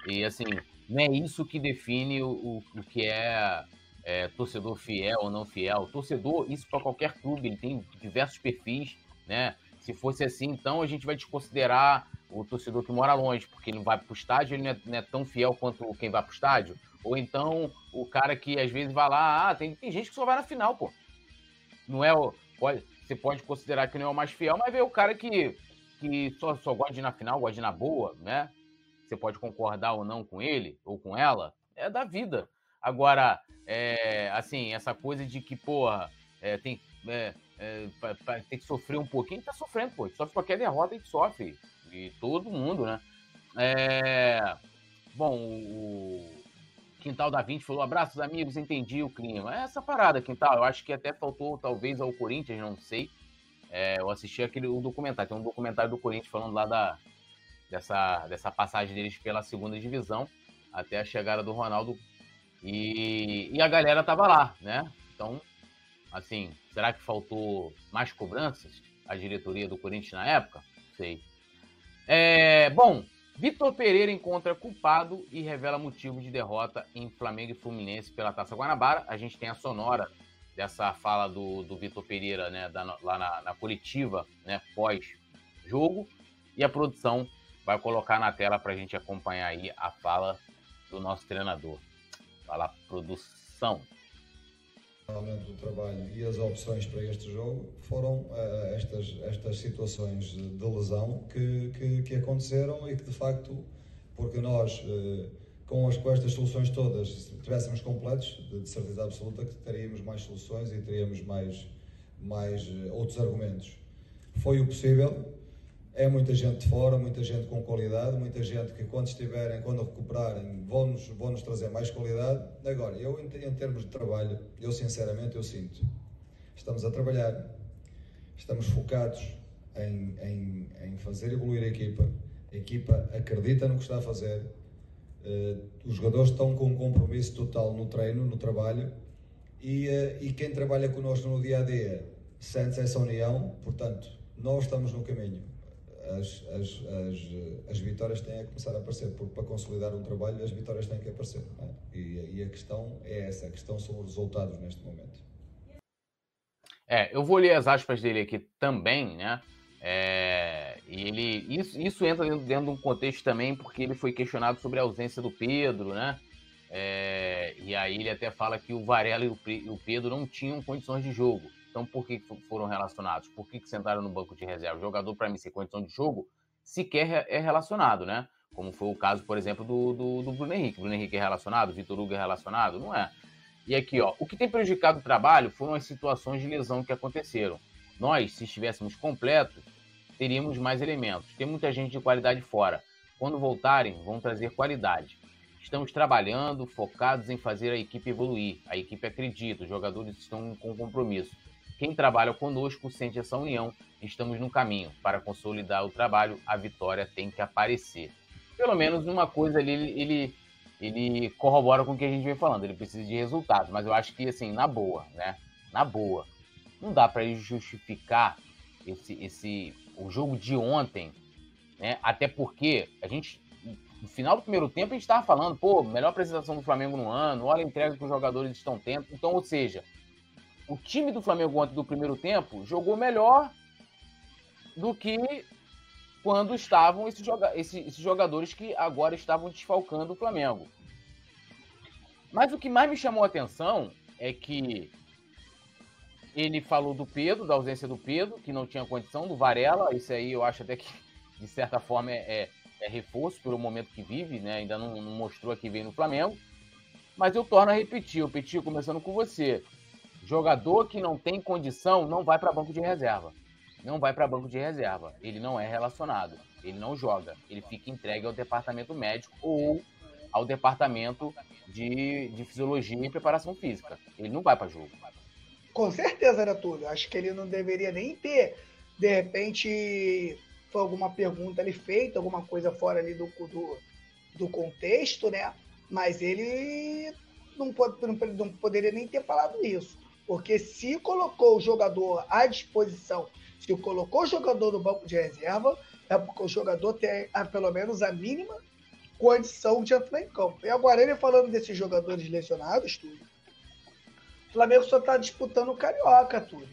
e assim, não é isso que define o, o, o que é, é, torcedor fiel ou não fiel. Torcedor, isso para qualquer clube, ele tem diversos perfis, né? Se fosse assim, então a gente vai desconsiderar o torcedor que mora longe, porque ele não vai para o estádio, ele não é, não é, tão fiel quanto quem vai para o estádio. Ou então o cara que às vezes vai lá, ah, tem, tem gente que só vai na final, pô. Não é o. Pode, você pode considerar que não é o mais fiel, mas vê o cara que, que só, só gosta de ir na final, gosta de ir na boa, né? Você pode concordar ou não com ele ou com ela, é da vida. Agora, é, assim, essa coisa de que, porra, é, tem, é, é, tem que sofrer um pouquinho, tá sofrendo, pô. Sofre qualquer derrota e sofre de todo mundo, né? É... Bom, o Quintal da 20 falou: abraços, amigos, entendi o clima. É essa parada, Quintal. Eu acho que até faltou, talvez, ao Corinthians, não sei. É, eu assisti aquele o documentário, tem um documentário do Corinthians falando lá da, dessa, dessa passagem deles pela segunda divisão até a chegada do Ronaldo. E, e a galera tava lá, né? Então, assim, será que faltou mais cobranças? A diretoria do Corinthians na época? Sei. É, bom, Vitor Pereira encontra culpado e revela motivo de derrota em Flamengo e Fluminense pela Taça Guanabara. A gente tem a sonora dessa fala do, do Vitor Pereira né, da, lá na, na, coletiva, né, pós-jogo. E a produção vai colocar na tela para a gente acompanhar aí a fala do nosso treinador. Fala, produção do trabalho e as opções para este jogo foram uh, estas, estas situações de lesão que, que, que, aconteceram e que de facto, porque nós uh, com, as, com estas soluções todas, se completos, de, de, certeza absoluta que teríamos mais soluções e teríamos mais, mais uh, outros argumentos. Foi o possível, é muita gente de fora, muita gente com qualidade, muita gente que quando estiverem, quando recuperarem, vão-nos vão -nos trazer mais qualidade. Agora, eu em, termos de trabalho, eu sinceramente eu sinto, estamos a trabalhar, estamos focados em, em, em fazer evoluir a equipa, a equipa acredita no que está a fazer, uh, os jogadores estão com um compromisso total no treino, no trabalho, e, uh, e quem trabalha connosco no dia a dia sente essa união, portanto, nós estamos no caminho as, as, as, as vitórias têm a começar a aparecer, porque para consolidar um trabalho as vitórias têm que aparecer. É? E, e, a questão é essa, a questão são os resultados neste momento. É, eu vou ler as aspas dele aqui também, né? É, e ele, isso, isso entra dentro, dentro de um contexto também, porque ele foi questionado sobre a ausência do Pedro, né? É, e aí ele até fala que o Varela e o Pedro não tinham condições de jogo. Então, por que foram relacionados? Por que, sentaram no banco de reserva? O jogador, para mim, sem condição de jogo, sequer é relacionado, né? Como foi o caso, por exemplo, do, do, do Bruno Henrique. Bruno Henrique é relacionado, Vitor Hugo é relacionado? Não é. E aqui, ó, o que tem prejudicado o trabalho foram as situações de lesão que aconteceram. Nós, se estivéssemos completos, teríamos mais elementos. Tem muita gente de qualidade fora. Quando voltarem, vão trazer qualidade. Estamos trabalhando, focados em fazer a equipe evoluir. A equipe acredita, os jogadores estão com compromisso. Quem trabalha conosco sente essa união. Estamos no caminho. Para consolidar o trabalho, a vitória tem que aparecer. Pelo menos uma coisa ali, ele, ele, corrobora com o que a gente vem falando. Ele precisa de resultados. Mas eu acho que, assim, na boa, né? Na boa. Não dá para justificar esse, esse, o jogo de ontem, né? Até porque a gente no final do primeiro tempo a gente estava falando, pô, melhor apresentação do Flamengo no ano, olha a entrega que os jogadores estão tendo. Então, ou seja, o time do Flamengo ontem do primeiro tempo jogou melhor do que quando estavam esses, joga esses, esses jogadores que agora estavam desfalcando o Flamengo. Mas o que mais me chamou a atenção é que ele falou do Pedro, da ausência do Pedro, que não tinha condição, do Varela, isso aí eu acho até que, de certa forma, é, é é reforço pelo momento que vive, né? Ainda não, não mostrou que vem no Flamengo. Mas eu torno a repetir, eu Petit, começando com você. Jogador que não tem condição não vai para banco de reserva. Não vai para banco de reserva. Ele não é relacionado. Ele não joga. Ele fica entregue ao departamento médico ou ao departamento de, de fisiologia e preparação física. Ele não vai para jogo. Com certeza, né, Túlio? Acho que ele não deveria nem ter, de repente, foi alguma pergunta ali feita, alguma coisa fora ali do, do, do contexto, né? Mas ele não, pode, não, não poderia nem ter falado isso. Porque se colocou o jogador à disposição, se colocou o jogador no banco de reserva, é porque o jogador tem a, pelo menos a mínima condição de entrar em campo. E agora ele falando desses jogadores lesionados, tudo. O Flamengo só está disputando o Carioca, tudo.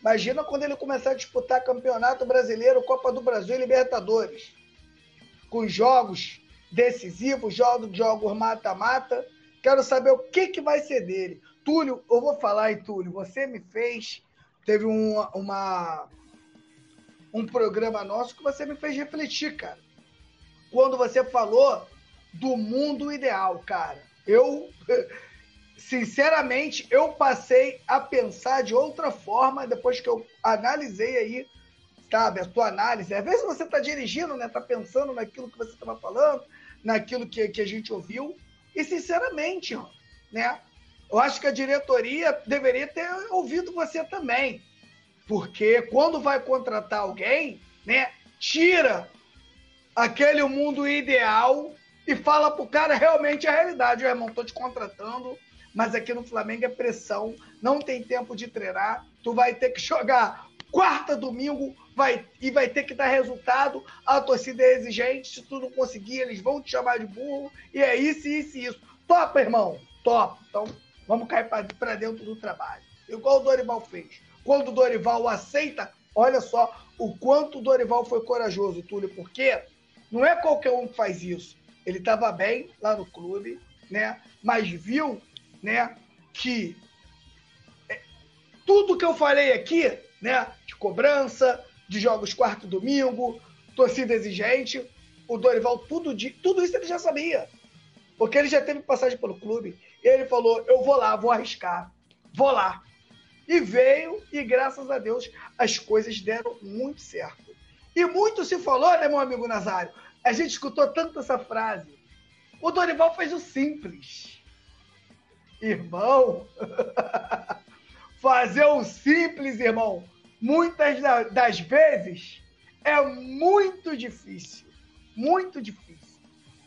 Imagina quando ele começar a disputar Campeonato Brasileiro, Copa do Brasil e Libertadores. Com jogos decisivos, jogos, jogos mata-mata. Quero saber o que, que vai ser dele. Túlio, eu vou falar aí, Túlio. Você me fez. Teve um, uma, um programa nosso que você me fez refletir, cara. Quando você falou do mundo ideal, cara. Eu sinceramente, eu passei a pensar de outra forma depois que eu analisei aí, sabe, a tua análise. Às vezes você está dirigindo, né? Tá pensando naquilo que você estava falando, naquilo que, que a gente ouviu. E, sinceramente, né? Eu acho que a diretoria deveria ter ouvido você também. Porque quando vai contratar alguém, né? Tira aquele mundo ideal e fala pro cara realmente a realidade. Eu, irmão, tô te contratando mas aqui no Flamengo é pressão, não tem tempo de treinar, tu vai ter que jogar quarta, domingo, vai, e vai ter que dar resultado, a torcida é exigente, se tu não conseguir, eles vão te chamar de burro, e é isso, isso e isso. Topa, irmão? Top. Então, vamos cair para dentro do trabalho. Igual o Dorival fez. Quando o Dorival aceita, olha só o quanto o Dorival foi corajoso, Túlio, porque não é qualquer um que faz isso. Ele estava bem lá no clube, né? Mas viu né, que é, tudo que eu falei aqui, né, de cobrança, de jogos quarto domingo, torcida exigente, o Dorival, tudo, de, tudo isso ele já sabia. Porque ele já teve passagem pelo clube. Ele falou: eu vou lá, vou arriscar, vou lá. E veio, e graças a Deus, as coisas deram muito certo. E muito se falou, né, meu amigo Nazário? A gente escutou tanto essa frase. O Dorival fez o simples. Irmão, fazer o simples, irmão, muitas das vezes é muito difícil. Muito difícil.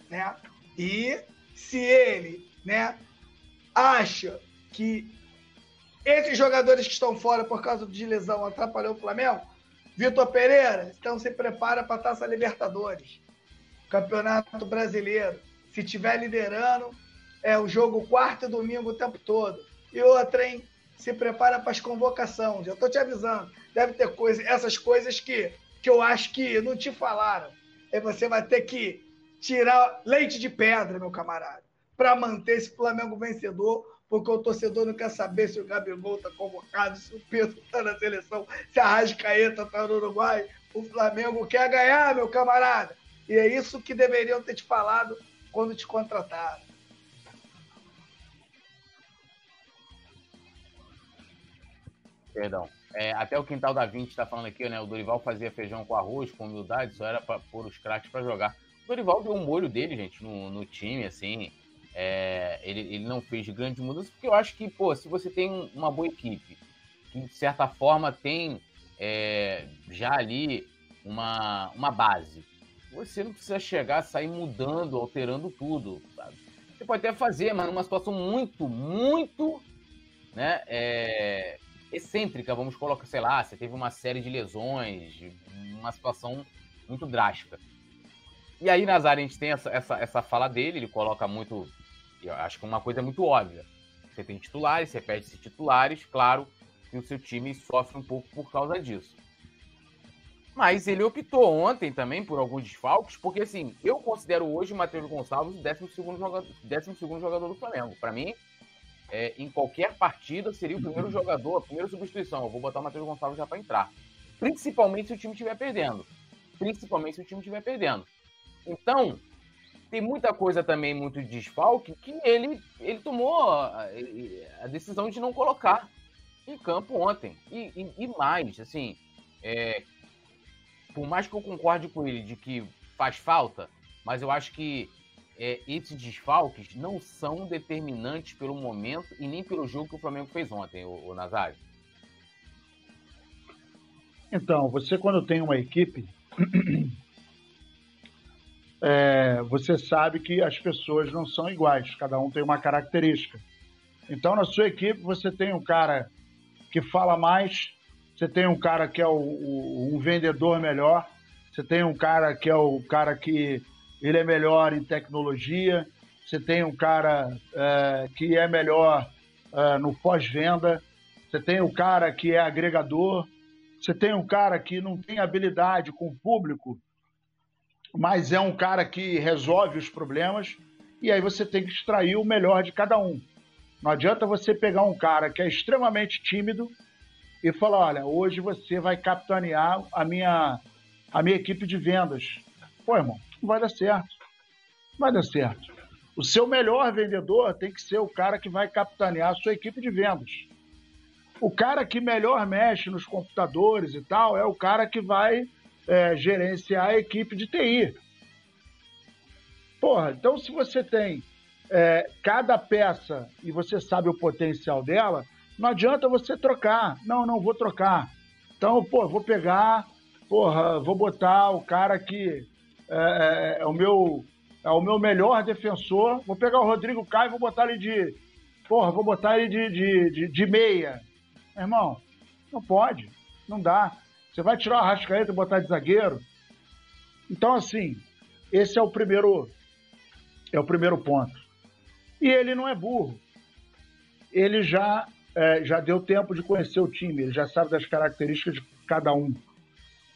Né? E se ele né, acha que esses jogadores que estão fora por causa de lesão atrapalhou o Flamengo, Vitor Pereira, então se prepara para a Taça Libertadores. Campeonato Brasileiro. Se tiver liderando, é o jogo quarto e domingo o tempo todo. E outra, hein? Se prepara para as convocações. Eu estou te avisando. Deve ter coisa, essas coisas que, que eu acho que não te falaram. Aí você vai ter que tirar leite de pedra, meu camarada, para manter esse Flamengo vencedor, porque o torcedor não quer saber se o Gabigol está convocado, se o Pedro está na seleção, se a Rascaeta está no Uruguai. O Flamengo quer ganhar, meu camarada. E é isso que deveriam ter te falado quando te contrataram. Perdão. É, até o Quintal da 20 está falando aqui, né? O Dorival fazia feijão com arroz, com humildade, só era para pôr os craques para jogar. O Dorival deu um molho dele, gente, no, no time, assim. É, ele, ele não fez grandes mudanças, porque eu acho que, pô, se você tem uma boa equipe, que de certa forma tem é, já ali uma, uma base, você não precisa chegar, sair mudando, alterando tudo, sabe? Você pode até fazer, mas numa situação muito, muito, né, é, excêntrica, vamos colocar, sei lá, você teve uma série de lesões, uma situação muito drástica. E aí, Nazário, a gente tem essa, essa, essa fala dele, ele coloca muito, eu acho que uma coisa muito óbvia. Você tem titulares, você perde esses titulares, claro que o seu time sofre um pouco por causa disso. Mas ele optou ontem também por alguns desfalques, porque assim, eu considero hoje o Matheus Gonçalves o 12 jogador, 12 jogador do Flamengo. Para mim, é, em qualquer partida seria o primeiro jogador, a primeira substituição. Eu vou botar o Matheus Gonçalves já para entrar. Principalmente se o time estiver perdendo. Principalmente se o time estiver perdendo. Então, tem muita coisa também, muito desfalque, que ele, ele tomou a, a decisão de não colocar em campo ontem. E, e, e mais, assim, é, por mais que eu concorde com ele de que faz falta, mas eu acho que é, esses desfalques não são determinantes pelo momento e nem pelo jogo que o Flamengo fez ontem, o, o Nazário. Então, você quando tem uma equipe, é, você sabe que as pessoas não são iguais, cada um tem uma característica. Então, na sua equipe, você tem um cara que fala mais, você tem um cara que é o, o, um vendedor melhor, você tem um cara que é o cara que ele é melhor em tecnologia, você tem um cara é, que é melhor é, no pós-venda, você tem um cara que é agregador, você tem um cara que não tem habilidade com o público, mas é um cara que resolve os problemas, e aí você tem que extrair o melhor de cada um. Não adianta você pegar um cara que é extremamente tímido e falar: olha, hoje você vai capitanear a minha, a minha equipe de vendas. Pô, irmão, não vai dar certo. Não vai dar certo. O seu melhor vendedor tem que ser o cara que vai capitanear a sua equipe de vendas. O cara que melhor mexe nos computadores e tal é o cara que vai é, gerenciar a equipe de TI. Porra, então se você tem é, cada peça e você sabe o potencial dela, não adianta você trocar. Não, não vou trocar. Então, pô, vou pegar, porra, vou botar o cara que é, é, é, o meu é o meu melhor defensor. Vou pegar o Rodrigo Caio e vou botar ele de. Porra, vou botar ele de, de, de, de meia. Irmão, não pode. Não dá. Você vai tirar o Arrascaeta e botar de zagueiro? Então, assim, esse é o primeiro. É o primeiro ponto. E ele não é burro. Ele já, é, já deu tempo de conhecer o time, ele já sabe das características de cada um.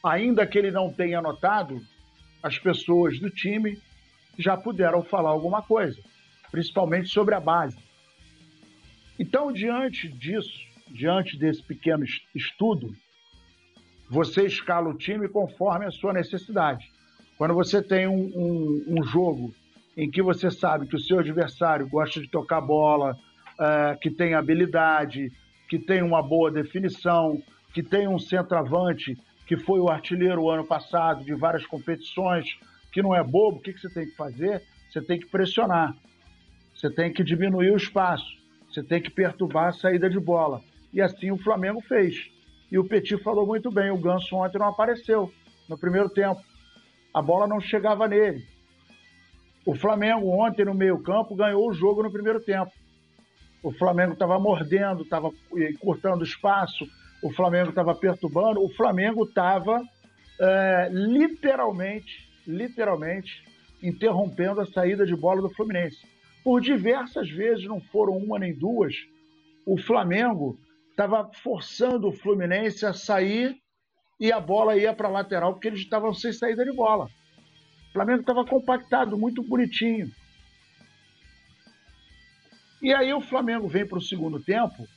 Ainda que ele não tenha notado, as pessoas do time já puderam falar alguma coisa, principalmente sobre a base. Então, diante disso, diante desse pequeno estudo, você escala o time conforme a sua necessidade. Quando você tem um, um, um jogo em que você sabe que o seu adversário gosta de tocar bola, uh, que tem habilidade, que tem uma boa definição, que tem um centroavante que foi o artilheiro o ano passado de várias competições, que não é bobo, o que, que você tem que fazer? Você tem que pressionar, você tem que diminuir o espaço, você tem que perturbar a saída de bola. E assim o Flamengo fez. E o Petit falou muito bem: o Ganso ontem não apareceu no primeiro tempo. A bola não chegava nele. O Flamengo ontem no meio-campo ganhou o jogo no primeiro tempo. O Flamengo estava mordendo, estava cortando espaço, o Flamengo estava perturbando, o Flamengo estava é, literalmente, literalmente interrompendo a saída de bola do Fluminense. Por diversas vezes, não foram uma nem duas, o Flamengo estava forçando o Fluminense a sair e a bola ia para a lateral porque eles estavam sem saída de bola. O Flamengo estava compactado, muito bonitinho. E aí o Flamengo vem para o segundo tempo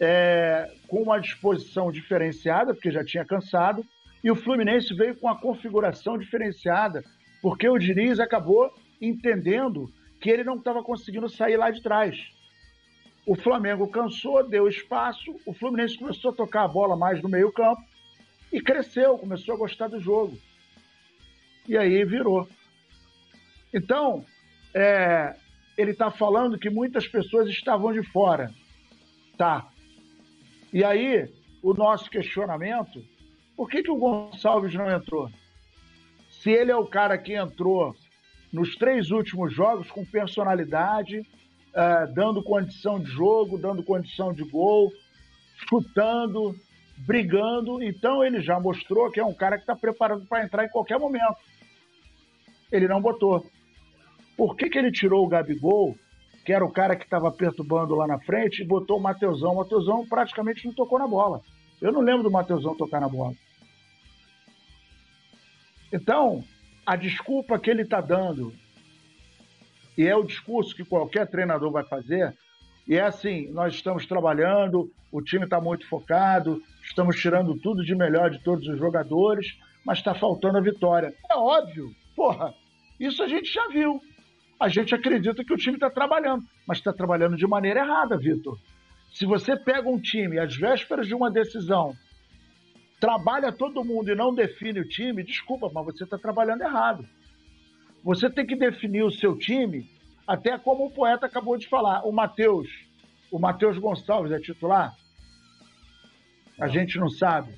é, com uma disposição diferenciada, porque já tinha cansado, e o Fluminense veio com a configuração diferenciada, porque o Diniz acabou entendendo que ele não estava conseguindo sair lá de trás. O Flamengo cansou, deu espaço, o Fluminense começou a tocar a bola mais no meio-campo e cresceu, começou a gostar do jogo. E aí virou. Então, é, ele está falando que muitas pessoas estavam de fora. Tá. E aí, o nosso questionamento: por que, que o Gonçalves não entrou? Se ele é o cara que entrou nos três últimos jogos com personalidade, uh, dando condição de jogo, dando condição de gol, chutando, brigando. Então ele já mostrou que é um cara que está preparado para entrar em qualquer momento. Ele não botou. Por que, que ele tirou o Gabigol, que era o cara que estava perturbando lá na frente, e botou o Mateusão? O Mateusão praticamente não tocou na bola. Eu não lembro do Mateusão tocar na bola. Então, a desculpa que ele está dando e é o discurso que qualquer treinador vai fazer. E é assim: nós estamos trabalhando, o time está muito focado, estamos tirando tudo de melhor de todos os jogadores, mas está faltando a vitória. É óbvio, porra, isso a gente já viu. A gente acredita que o time está trabalhando, mas está trabalhando de maneira errada, Vitor. Se você pega um time às vésperas de uma decisão, trabalha todo mundo e não define o time, desculpa, mas você está trabalhando errado. Você tem que definir o seu time, até como o poeta acabou de falar. O Matheus, o Matheus Gonçalves é titular? A gente não sabe.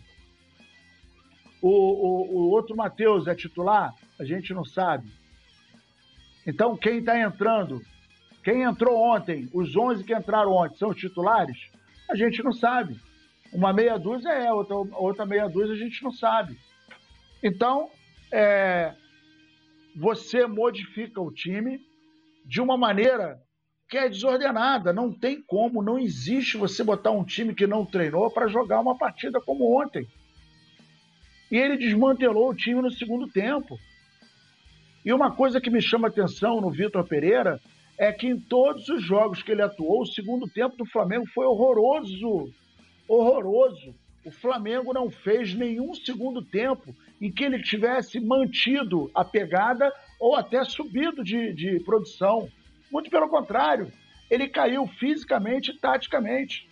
O, o, o outro Matheus é titular? A gente não sabe. Então, quem está entrando? Quem entrou ontem? Os 11 que entraram ontem são os titulares? A gente não sabe. Uma meia dúzia é, outra, outra meia dúzia a gente não sabe. Então, é, você modifica o time de uma maneira que é desordenada. Não tem como, não existe você botar um time que não treinou para jogar uma partida como ontem. E ele desmantelou o time no segundo tempo. E uma coisa que me chama atenção no Vitor Pereira é que em todos os jogos que ele atuou, o segundo tempo do Flamengo foi horroroso. Horroroso. O Flamengo não fez nenhum segundo tempo em que ele tivesse mantido a pegada ou até subido de, de produção. Muito pelo contrário, ele caiu fisicamente e taticamente.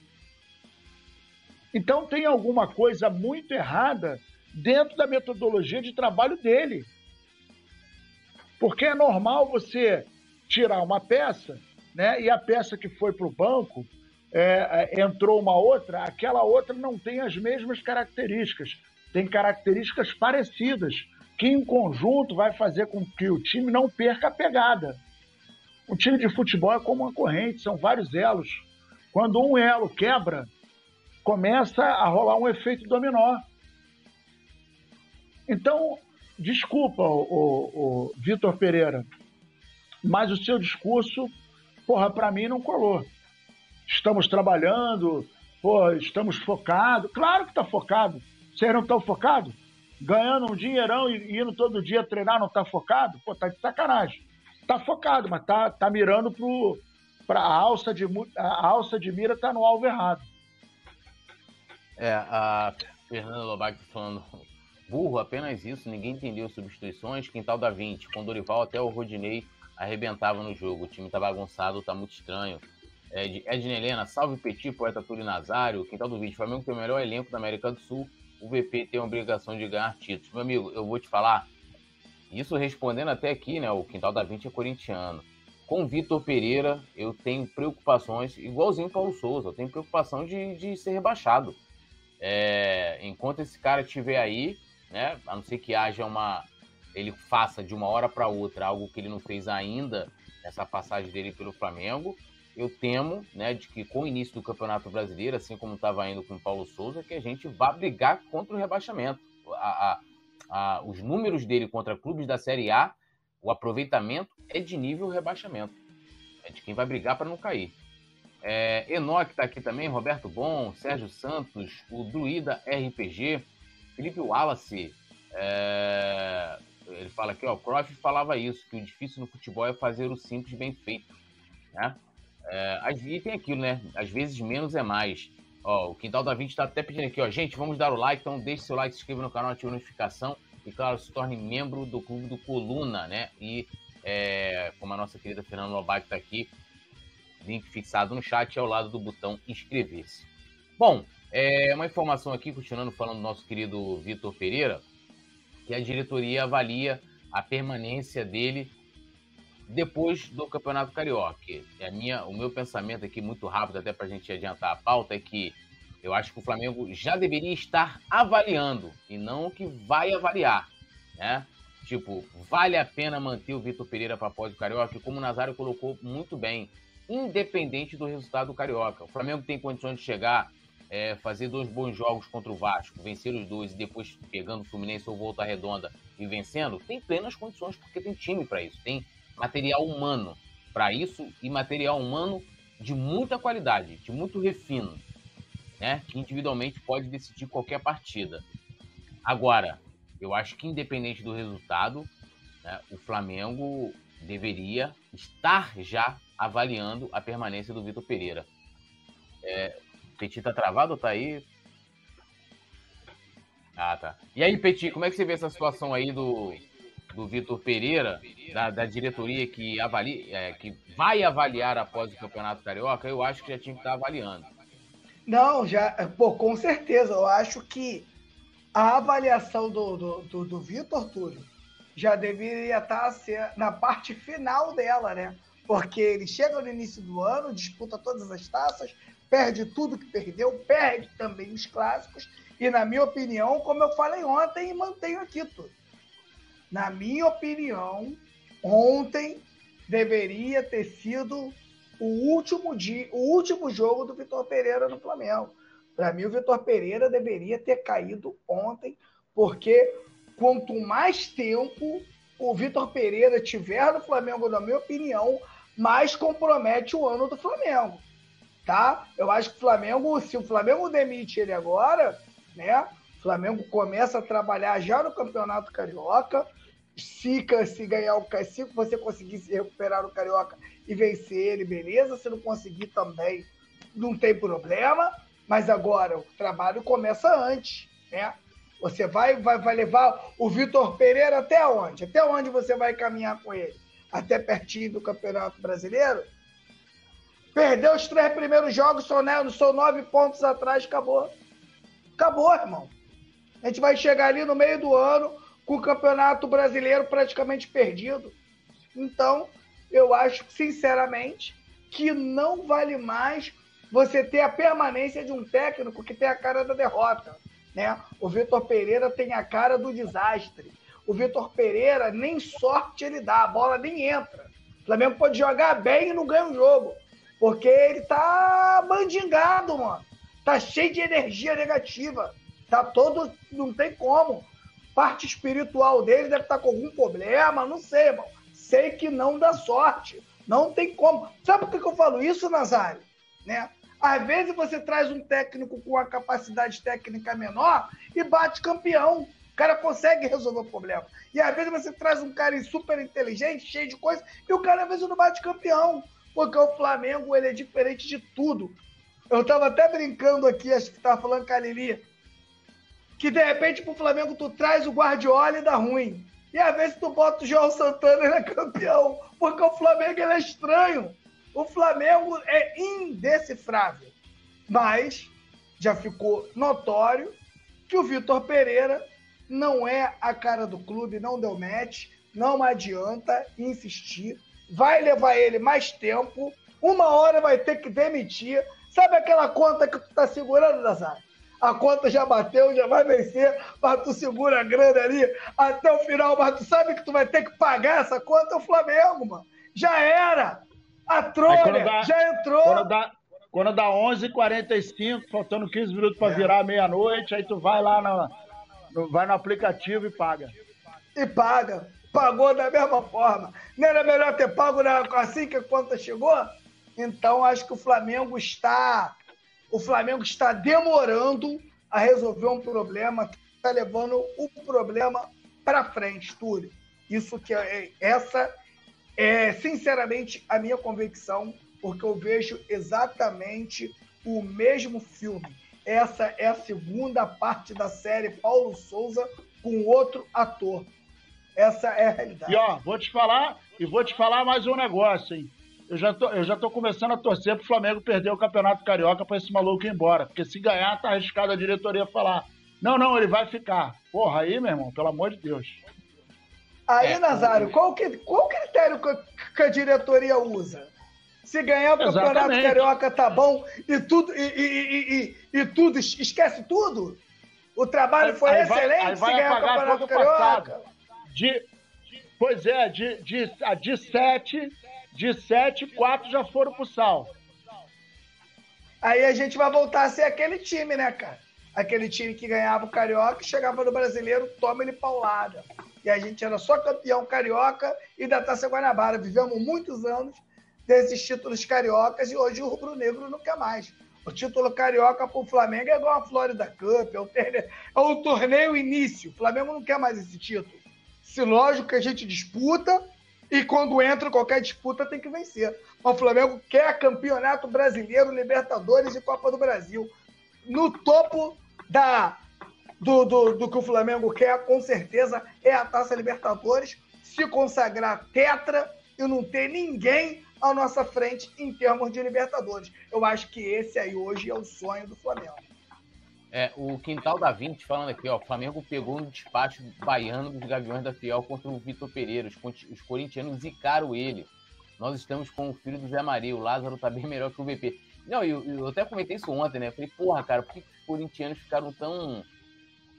Então tem alguma coisa muito errada dentro da metodologia de trabalho dele. Porque é normal você tirar uma peça, né? E a peça que foi para o banco é, é, entrou uma outra, aquela outra não tem as mesmas características tem características parecidas, que em conjunto vai fazer com que o time não perca a pegada. Um time de futebol é como uma corrente, são vários elos. Quando um elo quebra, começa a rolar um efeito dominó. Então, desculpa, o, o, o Vitor Pereira, mas o seu discurso, porra, para mim não colou. Estamos trabalhando, porra, estamos focados. Claro que está focado. Vocês não estão focados? Ganhando um dinheirão e indo todo dia treinar, não está focado? Pô, tá de sacanagem. Tá focado, mas tá, tá mirando pro. Pra a alça de, a alça de mira tá no alvo errado. É, a Fernanda Lobac falando burro, apenas isso, ninguém entendeu substituições. Quintal da 20, com Dorival até o Rodinei arrebentava no jogo. O time tá bagunçado, tá muito estranho. Ed, Edna Helena, salve Petit, poeta Túlio Nazário. Quintal do 20, Flamengo tem o melhor elenco da América do Sul o VP tem a obrigação de ganhar títulos. Meu amigo, eu vou te falar, isso respondendo até aqui, né? O Quintal da 20 é corintiano. Com Vitor Pereira, eu tenho preocupações, igualzinho Paulo Souza, eu tenho preocupação de, de ser rebaixado. É, enquanto esse cara estiver aí, né? A não ser que haja uma. Ele faça de uma hora para outra algo que ele não fez ainda nessa passagem dele pelo Flamengo, eu temo, né, de que com o início do Campeonato Brasileiro, assim como estava indo com o Paulo Souza, que a gente vá brigar contra o rebaixamento. A, a, a, os números dele contra clubes da Série A, o aproveitamento é de nível rebaixamento. É de quem vai brigar para não cair. É, Enoque está aqui também, Roberto Bom, Sérgio Santos, o Druida RPG, Felipe Wallace. É, ele fala aqui, ó, o Cruyff falava isso, que o difícil no futebol é fazer o simples bem feito. Né? É, e tem aquilo, né? Às vezes menos é mais. Ó, o Quintal da Vida está até pedindo aqui, ó. Gente, vamos dar o like, então deixe seu like, se inscreva no canal, ative a notificação e, claro, se torne membro do Clube do Coluna, né? E, é, como a nossa querida Fernanda Lobac está aqui, link fixado no chat ao lado do botão inscrever-se. Bom, é, uma informação aqui, continuando falando do nosso querido Vitor Pereira, que a diretoria avalia a permanência dele depois do Campeonato Carioca. A minha, o meu pensamento aqui, muito rápido, até para a gente adiantar a pauta, é que eu acho que o Flamengo já deveria estar avaliando e não que vai avaliar, né? Tipo, vale a pena manter o Vitor Pereira para após o Carioca, como o Nazário colocou muito bem, independente do resultado do Carioca. O Flamengo tem condições de chegar, é, fazer dois bons jogos contra o Vasco, vencer os dois e depois pegando o Fluminense ou Volta Redonda e vencendo, tem plenas condições, porque tem time para isso, tem material humano para isso e material humano de muita qualidade, de muito refino, né? Que individualmente pode decidir qualquer partida. Agora, eu acho que independente do resultado, né, o Flamengo deveria estar já avaliando a permanência do Vitor Pereira. É, Petit tá travado ou tá aí? Ah, tá. E aí, Petit, como é que você vê essa situação aí do, do Vitor Pereira, da, da, diretoria que, avalia, é, que vai avaliar após o Campeonato Carioca, eu acho que já tinha que estar avaliando. Não, já, pô, com certeza. Eu acho que a avaliação do, do, do, do Vitor Túlio já deveria estar na parte final dela, né? Porque ele chega no início do ano, disputa todas as taças, perde tudo que perdeu, perde também os clássicos, e na minha opinião, como eu falei ontem, mantenho aqui tudo na minha opinião, ontem deveria ter sido o último dia, o último jogo do Vitor Pereira no Flamengo. Para mim, o Vitor Pereira deveria ter caído ontem, porque quanto mais tempo o Vitor Pereira tiver no Flamengo, na minha opinião, mais compromete o ano do Flamengo. Tá? Eu acho que o Flamengo, se o Flamengo demite ele agora, né? O Flamengo começa a trabalhar já no Campeonato Carioca se, se ganhar o se você conseguir se recuperar no Carioca e vencer ele, beleza. Se não conseguir também, não tem problema. Mas agora o trabalho começa antes, né? Você vai, vai, vai levar o Vitor Pereira até onde? Até onde você vai caminhar com ele? Até pertinho do Campeonato Brasileiro? Perdeu os três primeiros jogos, são, né, são nove pontos atrás, acabou. Acabou, irmão. A gente vai chegar ali no meio do ano, com o Campeonato Brasileiro praticamente perdido. Então, eu acho, sinceramente, que não vale mais você ter a permanência de um técnico que tem a cara da derrota. Né? O Vitor Pereira tem a cara do desastre. O Vitor Pereira nem sorte ele dá, a bola nem entra. O Flamengo pode jogar bem e não ganha o jogo. Porque ele tá mandingado, mano. Tá cheio de energia negativa. Tá todo. Não tem como parte espiritual dele deve estar com algum problema, não sei, irmão. Sei que não dá sorte. Não tem como. Sabe por que eu falo isso, Nazário? Né? Às vezes você traz um técnico com uma capacidade técnica menor e bate campeão. O cara consegue resolver o problema. E às vezes você traz um cara super inteligente, cheio de coisa, e o cara às vezes não bate campeão. Porque o Flamengo ele é diferente de tudo. Eu tava até brincando aqui, acho que tava falando com a Lili que de repente pro Flamengo tu traz o Guardiola e dá ruim. E às vezes tu bota o João Santana e ele é campeão. Porque o Flamengo ele é estranho. O Flamengo é indecifrável. Mas já ficou notório que o Vitor Pereira não é a cara do clube, não deu match, não adianta insistir. Vai levar ele mais tempo. Uma hora vai ter que demitir. Sabe aquela conta que tu tá segurando, Nazário? A conta já bateu, já vai vencer, mas tu segura a grana ali até o final, mas tu sabe que tu vai ter que pagar essa conta, é o Flamengo, mano. Já era. A trolha dá, já entrou. Quando dá, quando dá 11h45, faltando 15 minutos para é. virar meia-noite, aí tu vai lá no, no, vai no aplicativo e paga. E paga. Pagou da mesma forma. Não era melhor ter pago assim que a conta chegou? Então, acho que o Flamengo está. O Flamengo está demorando a resolver um problema, está levando o problema para frente, Túlio. Isso que é, essa é, sinceramente, a minha convicção, porque eu vejo exatamente o mesmo filme. Essa é a segunda parte da série Paulo Souza com outro ator. Essa é a realidade. E ó, vou te falar, e vou te falar mais um negócio, hein? Eu já tô, eu já tô começando a torcer pro Flamengo perder o Campeonato Carioca para esse maluco ir embora. Porque se ganhar, tá arriscado a diretoria falar. Não, não, ele vai ficar. Porra, aí, meu irmão, pelo amor de Deus. Aí, é, Nazário, qual, que, qual critério que a diretoria usa? Se ganhar o Campeonato Exatamente. Carioca tá bom e tudo, e, e, e, e, tudo, esquece tudo? O trabalho foi aí excelente vai, se ganhar o Campeonato Carioca. De, pois é, de, de, de sete, de sete, quatro já foram pro sal. Aí a gente vai voltar a ser aquele time, né, cara? Aquele time que ganhava o Carioca, chegava no Brasileiro, toma ele paulada. E a gente era só campeão carioca e da Taça Guanabara. Vivemos muitos anos desses títulos cariocas e hoje o rubro-negro não quer mais. O título carioca para o Flamengo é igual a Florida Cup, é o, torneio, é o torneio início. O Flamengo não quer mais esse título. Se lógico que a gente disputa e quando entra qualquer disputa tem que vencer. O Flamengo quer campeonato brasileiro, Libertadores e Copa do Brasil. No topo da do, do, do que o Flamengo quer, com certeza, é a Taça Libertadores, se consagrar tetra e não ter ninguém à nossa frente em termos de Libertadores. Eu acho que esse aí hoje é o sonho do Flamengo. É, o Quintal da 20 falando aqui, ó, o Flamengo pegou no despacho baiano dos Gaviões da Fiel contra o Vitor Pereira. Os, os corintianos zicaram ele. Nós estamos com o filho do Zé Maria, o Lázaro tá bem melhor que o VP. Não, eu, eu até comentei isso ontem, né? Falei, porra, cara, por que os corintianos ficaram tão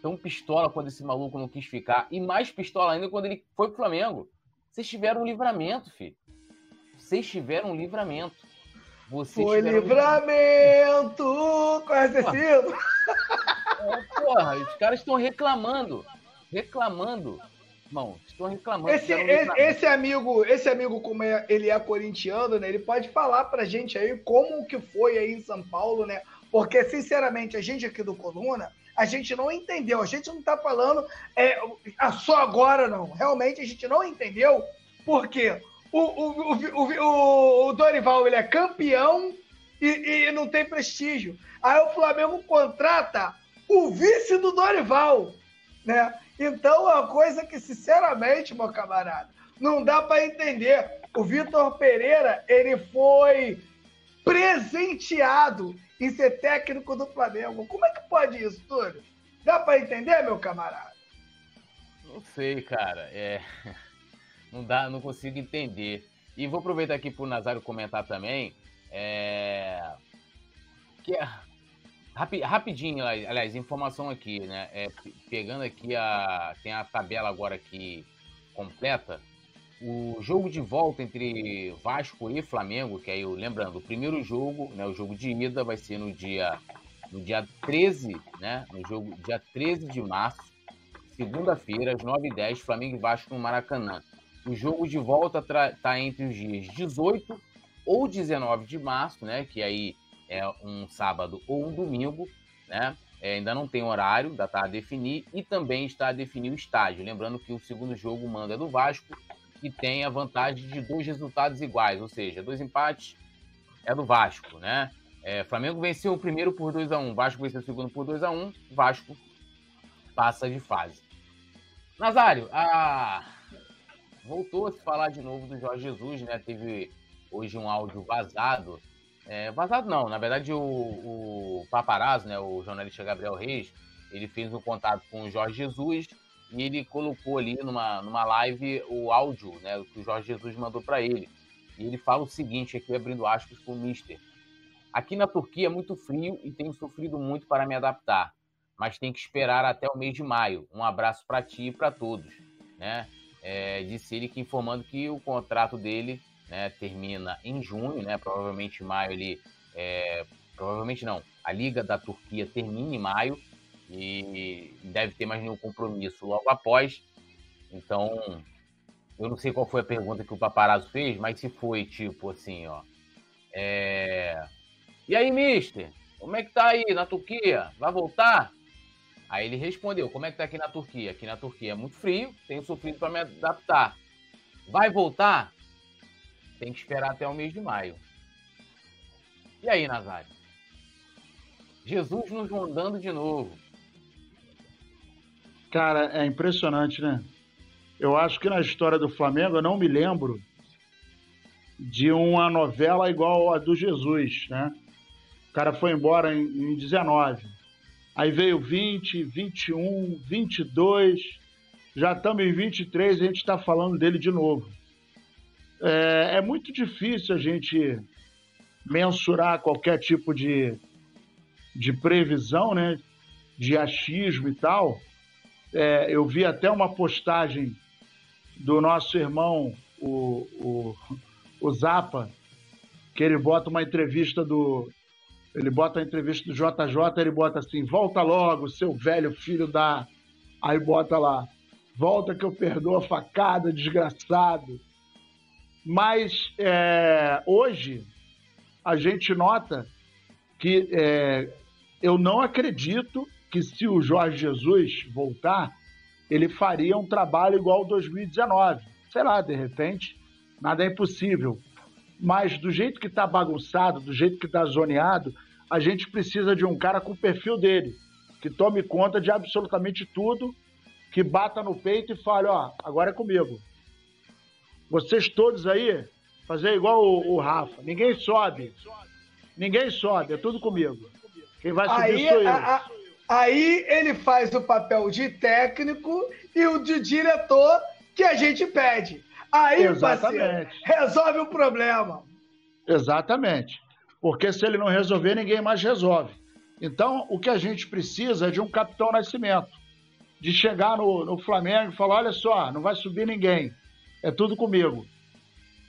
tão pistola quando esse maluco não quis ficar. E mais pistola ainda quando ele foi pro Flamengo. Vocês tiveram um livramento, filho. Vocês tiveram um livramento. Foi livramento! Conhece esse hino? É, porra, os caras estão reclamando. Reclamando. Irmão, estão reclamando. Esse, esse, esse, amigo, esse amigo, como é, ele é corintiano, né? Ele pode falar pra gente aí como que foi aí em São Paulo, né? Porque, sinceramente, a gente aqui do Coluna, a gente não entendeu. A gente não está falando é, só agora, não. Realmente a gente não entendeu porque o, o, o, o, Dorival ele é campeão e, e não tem prestígio. Aí o Flamengo contrata o vice do Dorival, né? Então é uma coisa que, sinceramente, meu camarada, não dá para entender. O Vitor Pereira, ele foi presenteado em ser técnico do Flamengo. Como é que pode isso, Túlio? Dá para entender, meu camarada? Não sei, cara. É... Não dá, não consigo entender. E vou aproveitar aqui para o Nazário comentar também. É... Que é... Rapi, rapidinho, aliás, informação aqui, né? É, pegando aqui a. Tem a tabela agora aqui completa. O jogo de volta entre Vasco e Flamengo, que aí, lembrando, o primeiro jogo, né, o jogo de ida vai ser no dia, no dia 13, né, no jogo dia 13 de março, segunda-feira, às 9h10, Flamengo e Vasco no Maracanã. O jogo de volta está entre os dias 18 ou 19 de março, né, que aí é um sábado ou um domingo, né, é, ainda não tem horário, ainda está a definir, e também está a definir o estádio. Lembrando que o segundo jogo manda do Vasco que tem a vantagem de dois resultados iguais, ou seja, dois empates é do Vasco, né? É, Flamengo venceu o primeiro por 2 a 1 Vasco venceu o segundo por 2 a 1 Vasco passa de fase. Nazário, a... voltou a se falar de novo do Jorge Jesus, né? Teve hoje um áudio vazado. É, vazado não, na verdade o, o paparazzo, né, o jornalista Gabriel Reis, ele fez um contato com o Jorge Jesus e ele colocou ali numa, numa live o áudio né, que o Jorge Jesus mandou para ele. E ele fala o seguinte, aqui abrindo aspas para o Mister. Aqui na Turquia é muito frio e tenho sofrido muito para me adaptar, mas tem que esperar até o mês de maio. Um abraço para ti e para todos. Né? É, disse ele que informando que o contrato dele né, termina em junho, né, provavelmente maio ele, é, provavelmente não, a Liga da Turquia termina em maio e deve ter mais nenhum compromisso logo após. Então, eu não sei qual foi a pergunta que o paparazzo fez, mas se foi tipo assim, ó, é... e aí, Mister, como é que tá aí na Turquia? Vai voltar? Aí ele respondeu: Como é que tá aqui na Turquia? Aqui na Turquia é muito frio, tenho sofrido para me adaptar. Vai voltar? Tem que esperar até o mês de maio. E aí, Nazário? Jesus nos mandando de novo. Cara, é impressionante, né? Eu acho que na história do Flamengo, eu não me lembro de uma novela igual a do Jesus, né? O cara foi embora em, em 19 Aí veio 20, 21, 22, já estamos em 23 e a gente está falando dele de novo. É, é, muito difícil a gente mensurar qualquer tipo de, de previsão, né? De achismo e tal. É, eu vi até uma postagem do nosso irmão, o, o, o Zapa, que ele bota uma entrevista do, ele bota a entrevista do JJ, ele bota assim: volta logo, seu velho filho da. Aí bota lá: volta que eu perdoo a facada, desgraçado. Mas é, hoje a gente nota que é, eu não acredito que se o Jorge Jesus voltar, ele faria um trabalho igual ao 2019. Sei lá, de repente, nada é impossível. Mas do jeito que está bagunçado, do jeito que está zoneado, a gente precisa de um cara com o perfil dele, que tome conta de absolutamente tudo, que bata no peito e fale, ó, agora é comigo. Vocês todos aí, fazer igual o, o Rafa, ninguém sobe. Ninguém sobe, é tudo comigo. Quem vai subir aí, sou eu. A, a, aí ele faz o papel de técnico e o de diretor que a gente pede. Aí, Exatamente. parceiro, resolve o problema. Exatamente porque se ele não resolver, ninguém mais resolve. Então, o que a gente precisa é de um capitão nascimento, de chegar no, no Flamengo e falar: olha só, não vai subir ninguém, é tudo comigo.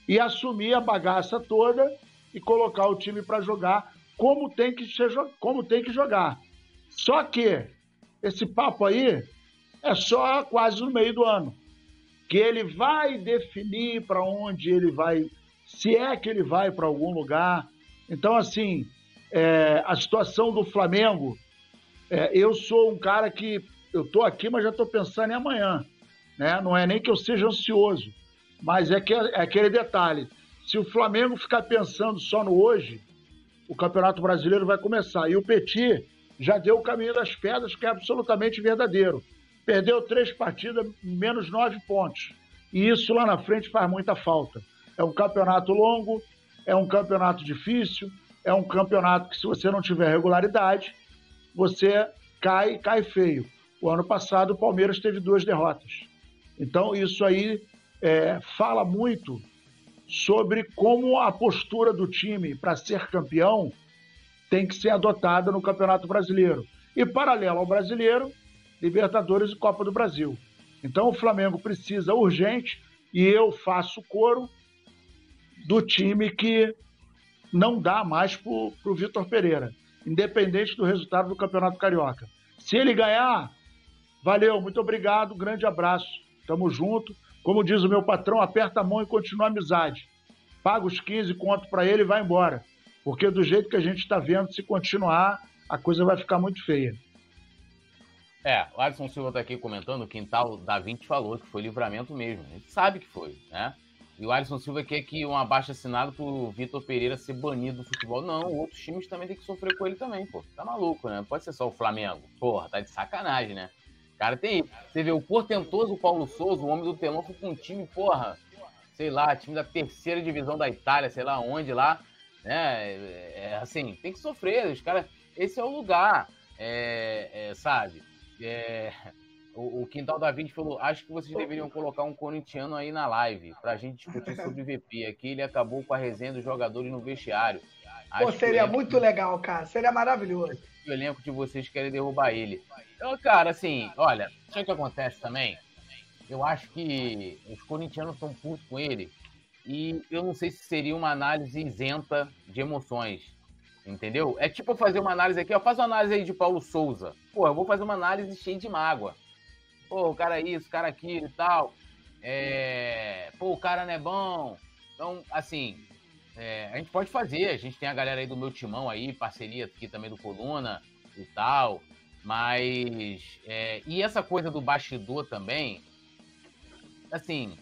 E assumir a bagaça toda e colocar o time para jogar como tem, que ser, como tem que jogar. Só que esse papo aí é só quase no meio do ano. Que ele vai definir para onde ele vai, se é que ele vai para algum lugar, então, assim, é, a situação do Flamengo, é, eu sou um cara que eu estou aqui, mas já estou pensando em amanhã. Né? Não é nem que eu seja ansioso, mas é, que, é aquele detalhe. Se o Flamengo ficar pensando só no hoje, o Campeonato Brasileiro vai começar. E o Petit já deu o caminho das pedras, que é absolutamente verdadeiro. Perdeu três partidas, menos nove pontos. E isso lá na frente faz muita falta. É um campeonato longo, é um campeonato difícil, é um campeonato que, se você não tiver regularidade, você cai, cai feio. O ano passado, o Palmeiras teve duas derrotas. Então, isso aí é, fala muito sobre como a postura do time para ser campeão tem que ser adotada no Campeonato Brasileiro. E, paralelo ao brasileiro, Libertadores e Copa do Brasil. Então, o Flamengo precisa urgente, e eu faço coro, do time que não dá mais para o Vitor Pereira, independente do resultado do Campeonato Carioca. Se ele ganhar, valeu, muito obrigado, grande abraço, tamo junto. Como diz o meu patrão, aperta a mão e continua a amizade. Paga os 15 conto para ele e vai embora. Porque do jeito que a gente está vendo, se continuar, a coisa vai ficar muito feia. É, o Alisson Silva está aqui comentando, o quintal da 20 falou que foi livramento mesmo. A gente sabe que foi, né? E o Alisson Silva quer que um abaixo assinado pro Vitor Pereira ser banido do futebol. Não, outros times também tem que sofrer com ele também, pô. Tá maluco, né? Pode ser só o Flamengo. Porra, tá de sacanagem, né? Cara, tem. Você vê o portentoso Paulo Souza, o homem do telão, com um time, porra, sei lá, time da terceira divisão da Itália, sei lá onde lá. Né? É, é assim, tem que sofrer. Os caras. Esse é o lugar. É, é, sabe? É, o, o Quintal da Vinci falou: acho que vocês deveriam colocar um corintiano aí na live pra gente discutir sobre VP. Aqui ele acabou com a resenha dos jogadores no vestiário. Acho Pô, seria muito legal, cara. Seria maravilhoso. O elenco de vocês querem derrubar ele. Então, cara, assim, olha, sabe o que acontece também? Eu acho que os corintianos estão putos com ele, e eu não sei se seria uma análise isenta de emoções. Entendeu? É tipo eu fazer uma análise aqui, ó, faz uma análise aí de Paulo Souza. Pô, eu vou fazer uma análise cheia de mágoa. Pô, o cara é isso, o cara é aquilo e tal. É... Pô, o cara não é bom. Então, assim, é, a gente pode fazer. A gente tem a galera aí do meu timão aí, parceria aqui também do Coluna e tal. Mas. É, e essa coisa do bastidor também. Assim.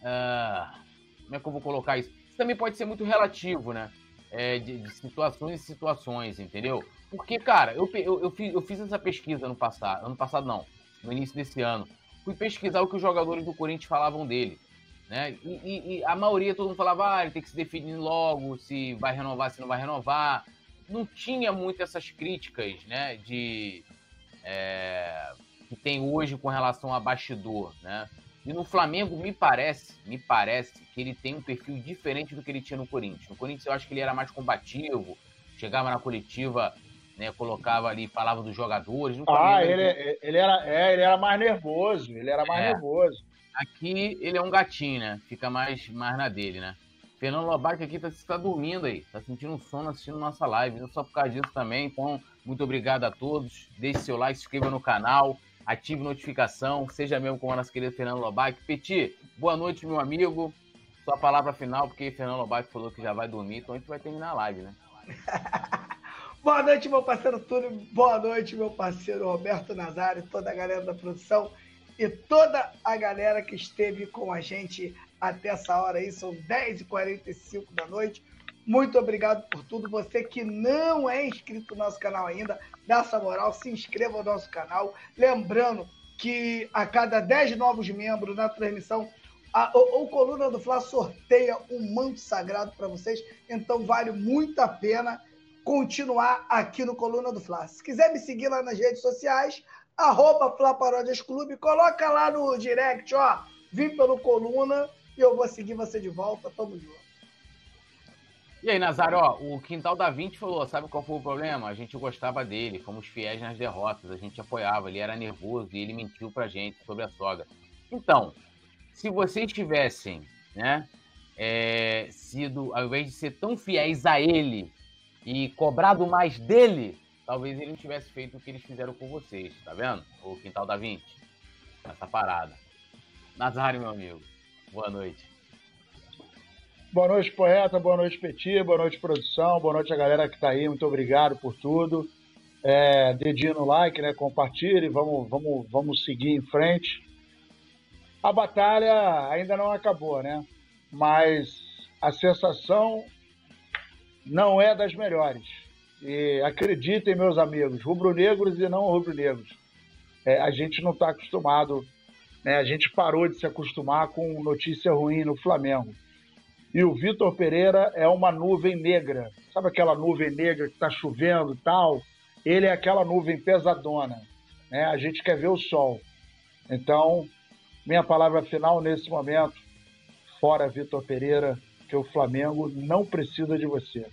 Uh, como é que eu vou colocar isso? Isso também pode ser muito relativo, né? É, de, de, situações e situações, entendeu? Porque, cara, eu, eu, eu, fiz, eu fiz essa pesquisa no passado. Ano passado, não. No início desse ano. Fui pesquisar o que os jogadores do Corinthians falavam dele. Né? E, e, e, a maioria, todo mundo falava, ah, ele tem que se definir logo, se vai renovar, se não vai renovar. Não tinha muito essas críticas, né, de... É, que tem hoje com relação a bastidor, né? E no Flamengo, me parece, me parece que ele tem um perfil diferente do que ele tinha no Corinthians. No Corinthians, eu acho que ele era mais combativo, chegava na coletiva, né, colocava ali, falava dos jogadores. No ah, ele, ele, ele, era, é, ele era mais nervoso, ele era mais é. nervoso. Aqui ele é um gatinho, né? Fica mais, mais na dele, né? Fernando Lobac aqui tá, tá dormindo aí, tá sentindo um sono assistindo nossa live, não só por causa disso também. Então, muito obrigado a todos. Deixe seu like, se inscreva no canal, ative notificação, seja mesmo com o nosso querido Fernando Lobac. Petit, boa noite, meu amigo. Sua palavra final, porque Fernando Lobac falou que já vai dormir, então a gente vai terminar a live, né? boa noite, meu parceiro Túlio. Boa noite, meu parceiro Roberto Nazário, toda a galera da produção e toda a galera que esteve com a gente até essa hora aí, são 10h45 da noite. Muito obrigado por tudo. Você que não é inscrito no nosso canal ainda, dá essa moral, se inscreva no nosso canal. Lembrando que a cada 10 novos membros na transmissão, a, o, Coluna do Fla sorteia um manto sagrado para vocês. Então vale muito a pena continuar aqui no Coluna do Fla. Se quiser me seguir lá nas redes sociais, arroba Flaparódias Clube, coloca lá no direct, ó, vim pelo Coluna e eu vou seguir você de volta, tamo junto. E aí, Nazário, ó, o Quintal da 20 falou, sabe qual foi o problema? A gente gostava dele, fomos fiéis nas derrotas, a gente apoiava, ele era nervoso e ele mentiu pra gente sobre a sogra. Então, se vocês tivessem, né, é, sido, ao invés de ser tão fiéis a ele e cobrado mais dele, talvez ele não tivesse feito o que eles fizeram com vocês, tá vendo? O Quintal da 20. Essa parada. Nazário, meu amigo, boa noite. Boa noite, poeta, boa noite, Petit, boa noite, produção, boa noite a galera que tá aí, muito obrigado por tudo. É, dedinho no like, né? Compartilhe, vamos, vamos, vamos seguir em frente. A batalha ainda não acabou, né? Mas a sensação não é das melhores. E acreditem, meus amigos, rubro-negros e não rubro-negros, é, a gente não está acostumado, né? a gente parou de se acostumar com notícia ruim no Flamengo. E o Vitor Pereira é uma nuvem negra. Sabe aquela nuvem negra que está chovendo e tal? Ele é aquela nuvem pesadona. Né? A gente quer ver o sol. Então, minha palavra final nesse momento, fora Vitor Pereira, que o Flamengo não precisa de você.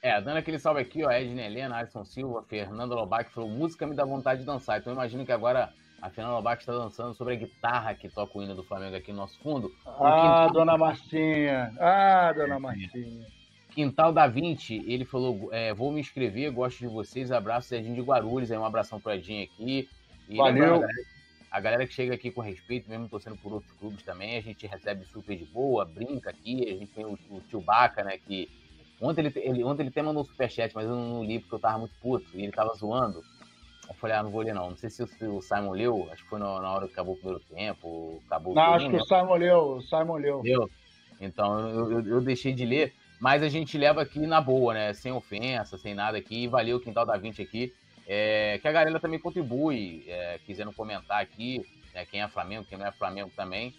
É, dando aquele salve aqui, ó, Edna Helena, Alisson Silva, Fernando Lobac falou, música me dá vontade de dançar. Então imagino que agora a Fernanda Lobac está dançando sobre a guitarra que toca o hino do Flamengo aqui no nosso fundo. Ah, quintal... dona Marcinha! Ah, dona Marcinha! Quintal da 20, ele falou, é, vou me inscrever, gosto de vocês, abraço Edinho de Guarulhos, aí um abração pro Edinho aqui. E Valeu! A galera, a galera, que chega aqui com respeito, mesmo torcendo por outros clubes também, a gente recebe super de boa, brinca aqui, a gente tem o, o tio Baca, né, que Ontem ele, ele, ontem ele até mandou um superchat, mas eu não li porque eu tava muito puto e ele tava zoando. Eu falei, ah, não vou ler não. Não sei se o Simon leu, acho que foi na, hora que acabou o primeiro tempo, acabou Não, acho que o Simon leu, o Simon leu. Leu. Então eu, eu, eu, deixei de ler, mas a gente leva aqui na boa, né? Sem ofensa, sem nada aqui. Valeu Quintal da 20 aqui. É, que a galera também contribui, é, quiserem comentar aqui, né, quem é Flamengo, quem não é Flamengo também.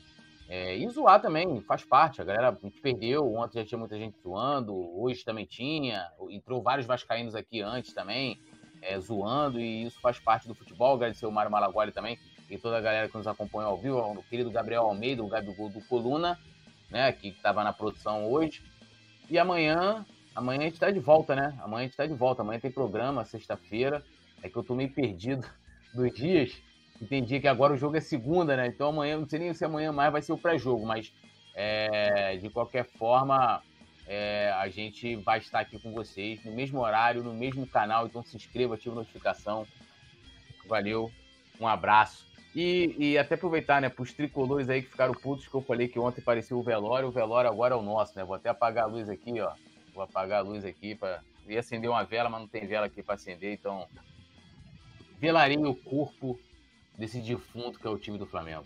É, e zoar também, faz parte. A galera a gente perdeu, ontem já tinha muita gente zoando, hoje também tinha. Entrou vários vascaínos aqui antes também, é, zoando, e isso faz parte do futebol. Agradecer o Mário Malaguari também e toda a galera que nos acompanha ao vivo, o querido Gabriel Almeida, o Gabigol do Coluna, né, que estava na produção hoje. E amanhã, amanhã a gente está de volta, né? Amanhã a gente está de volta. Amanhã tem programa, sexta-feira. É que eu tô meio perdido dos dias entendi que agora o jogo é segunda, né? Então amanhã, não sei nem se amanhã mais vai ser o pré-jogo, mas É, de qualquer forma, é, a gente vai estar aqui com vocês no mesmo horário, no mesmo canal. Então se inscreva, ative a notificação. Valeu, um abraço. E, e até aproveitar, né, para os tricolores aí que ficaram putos, que eu falei que ontem parecia o velório, o velório agora é o nosso, né? Vou até apagar a luz aqui, ó. Vou apagar a luz aqui para. Ia acender uma vela, mas não tem vela aqui para acender, então. Velarei o corpo desse defunto que é o time do Flamengo.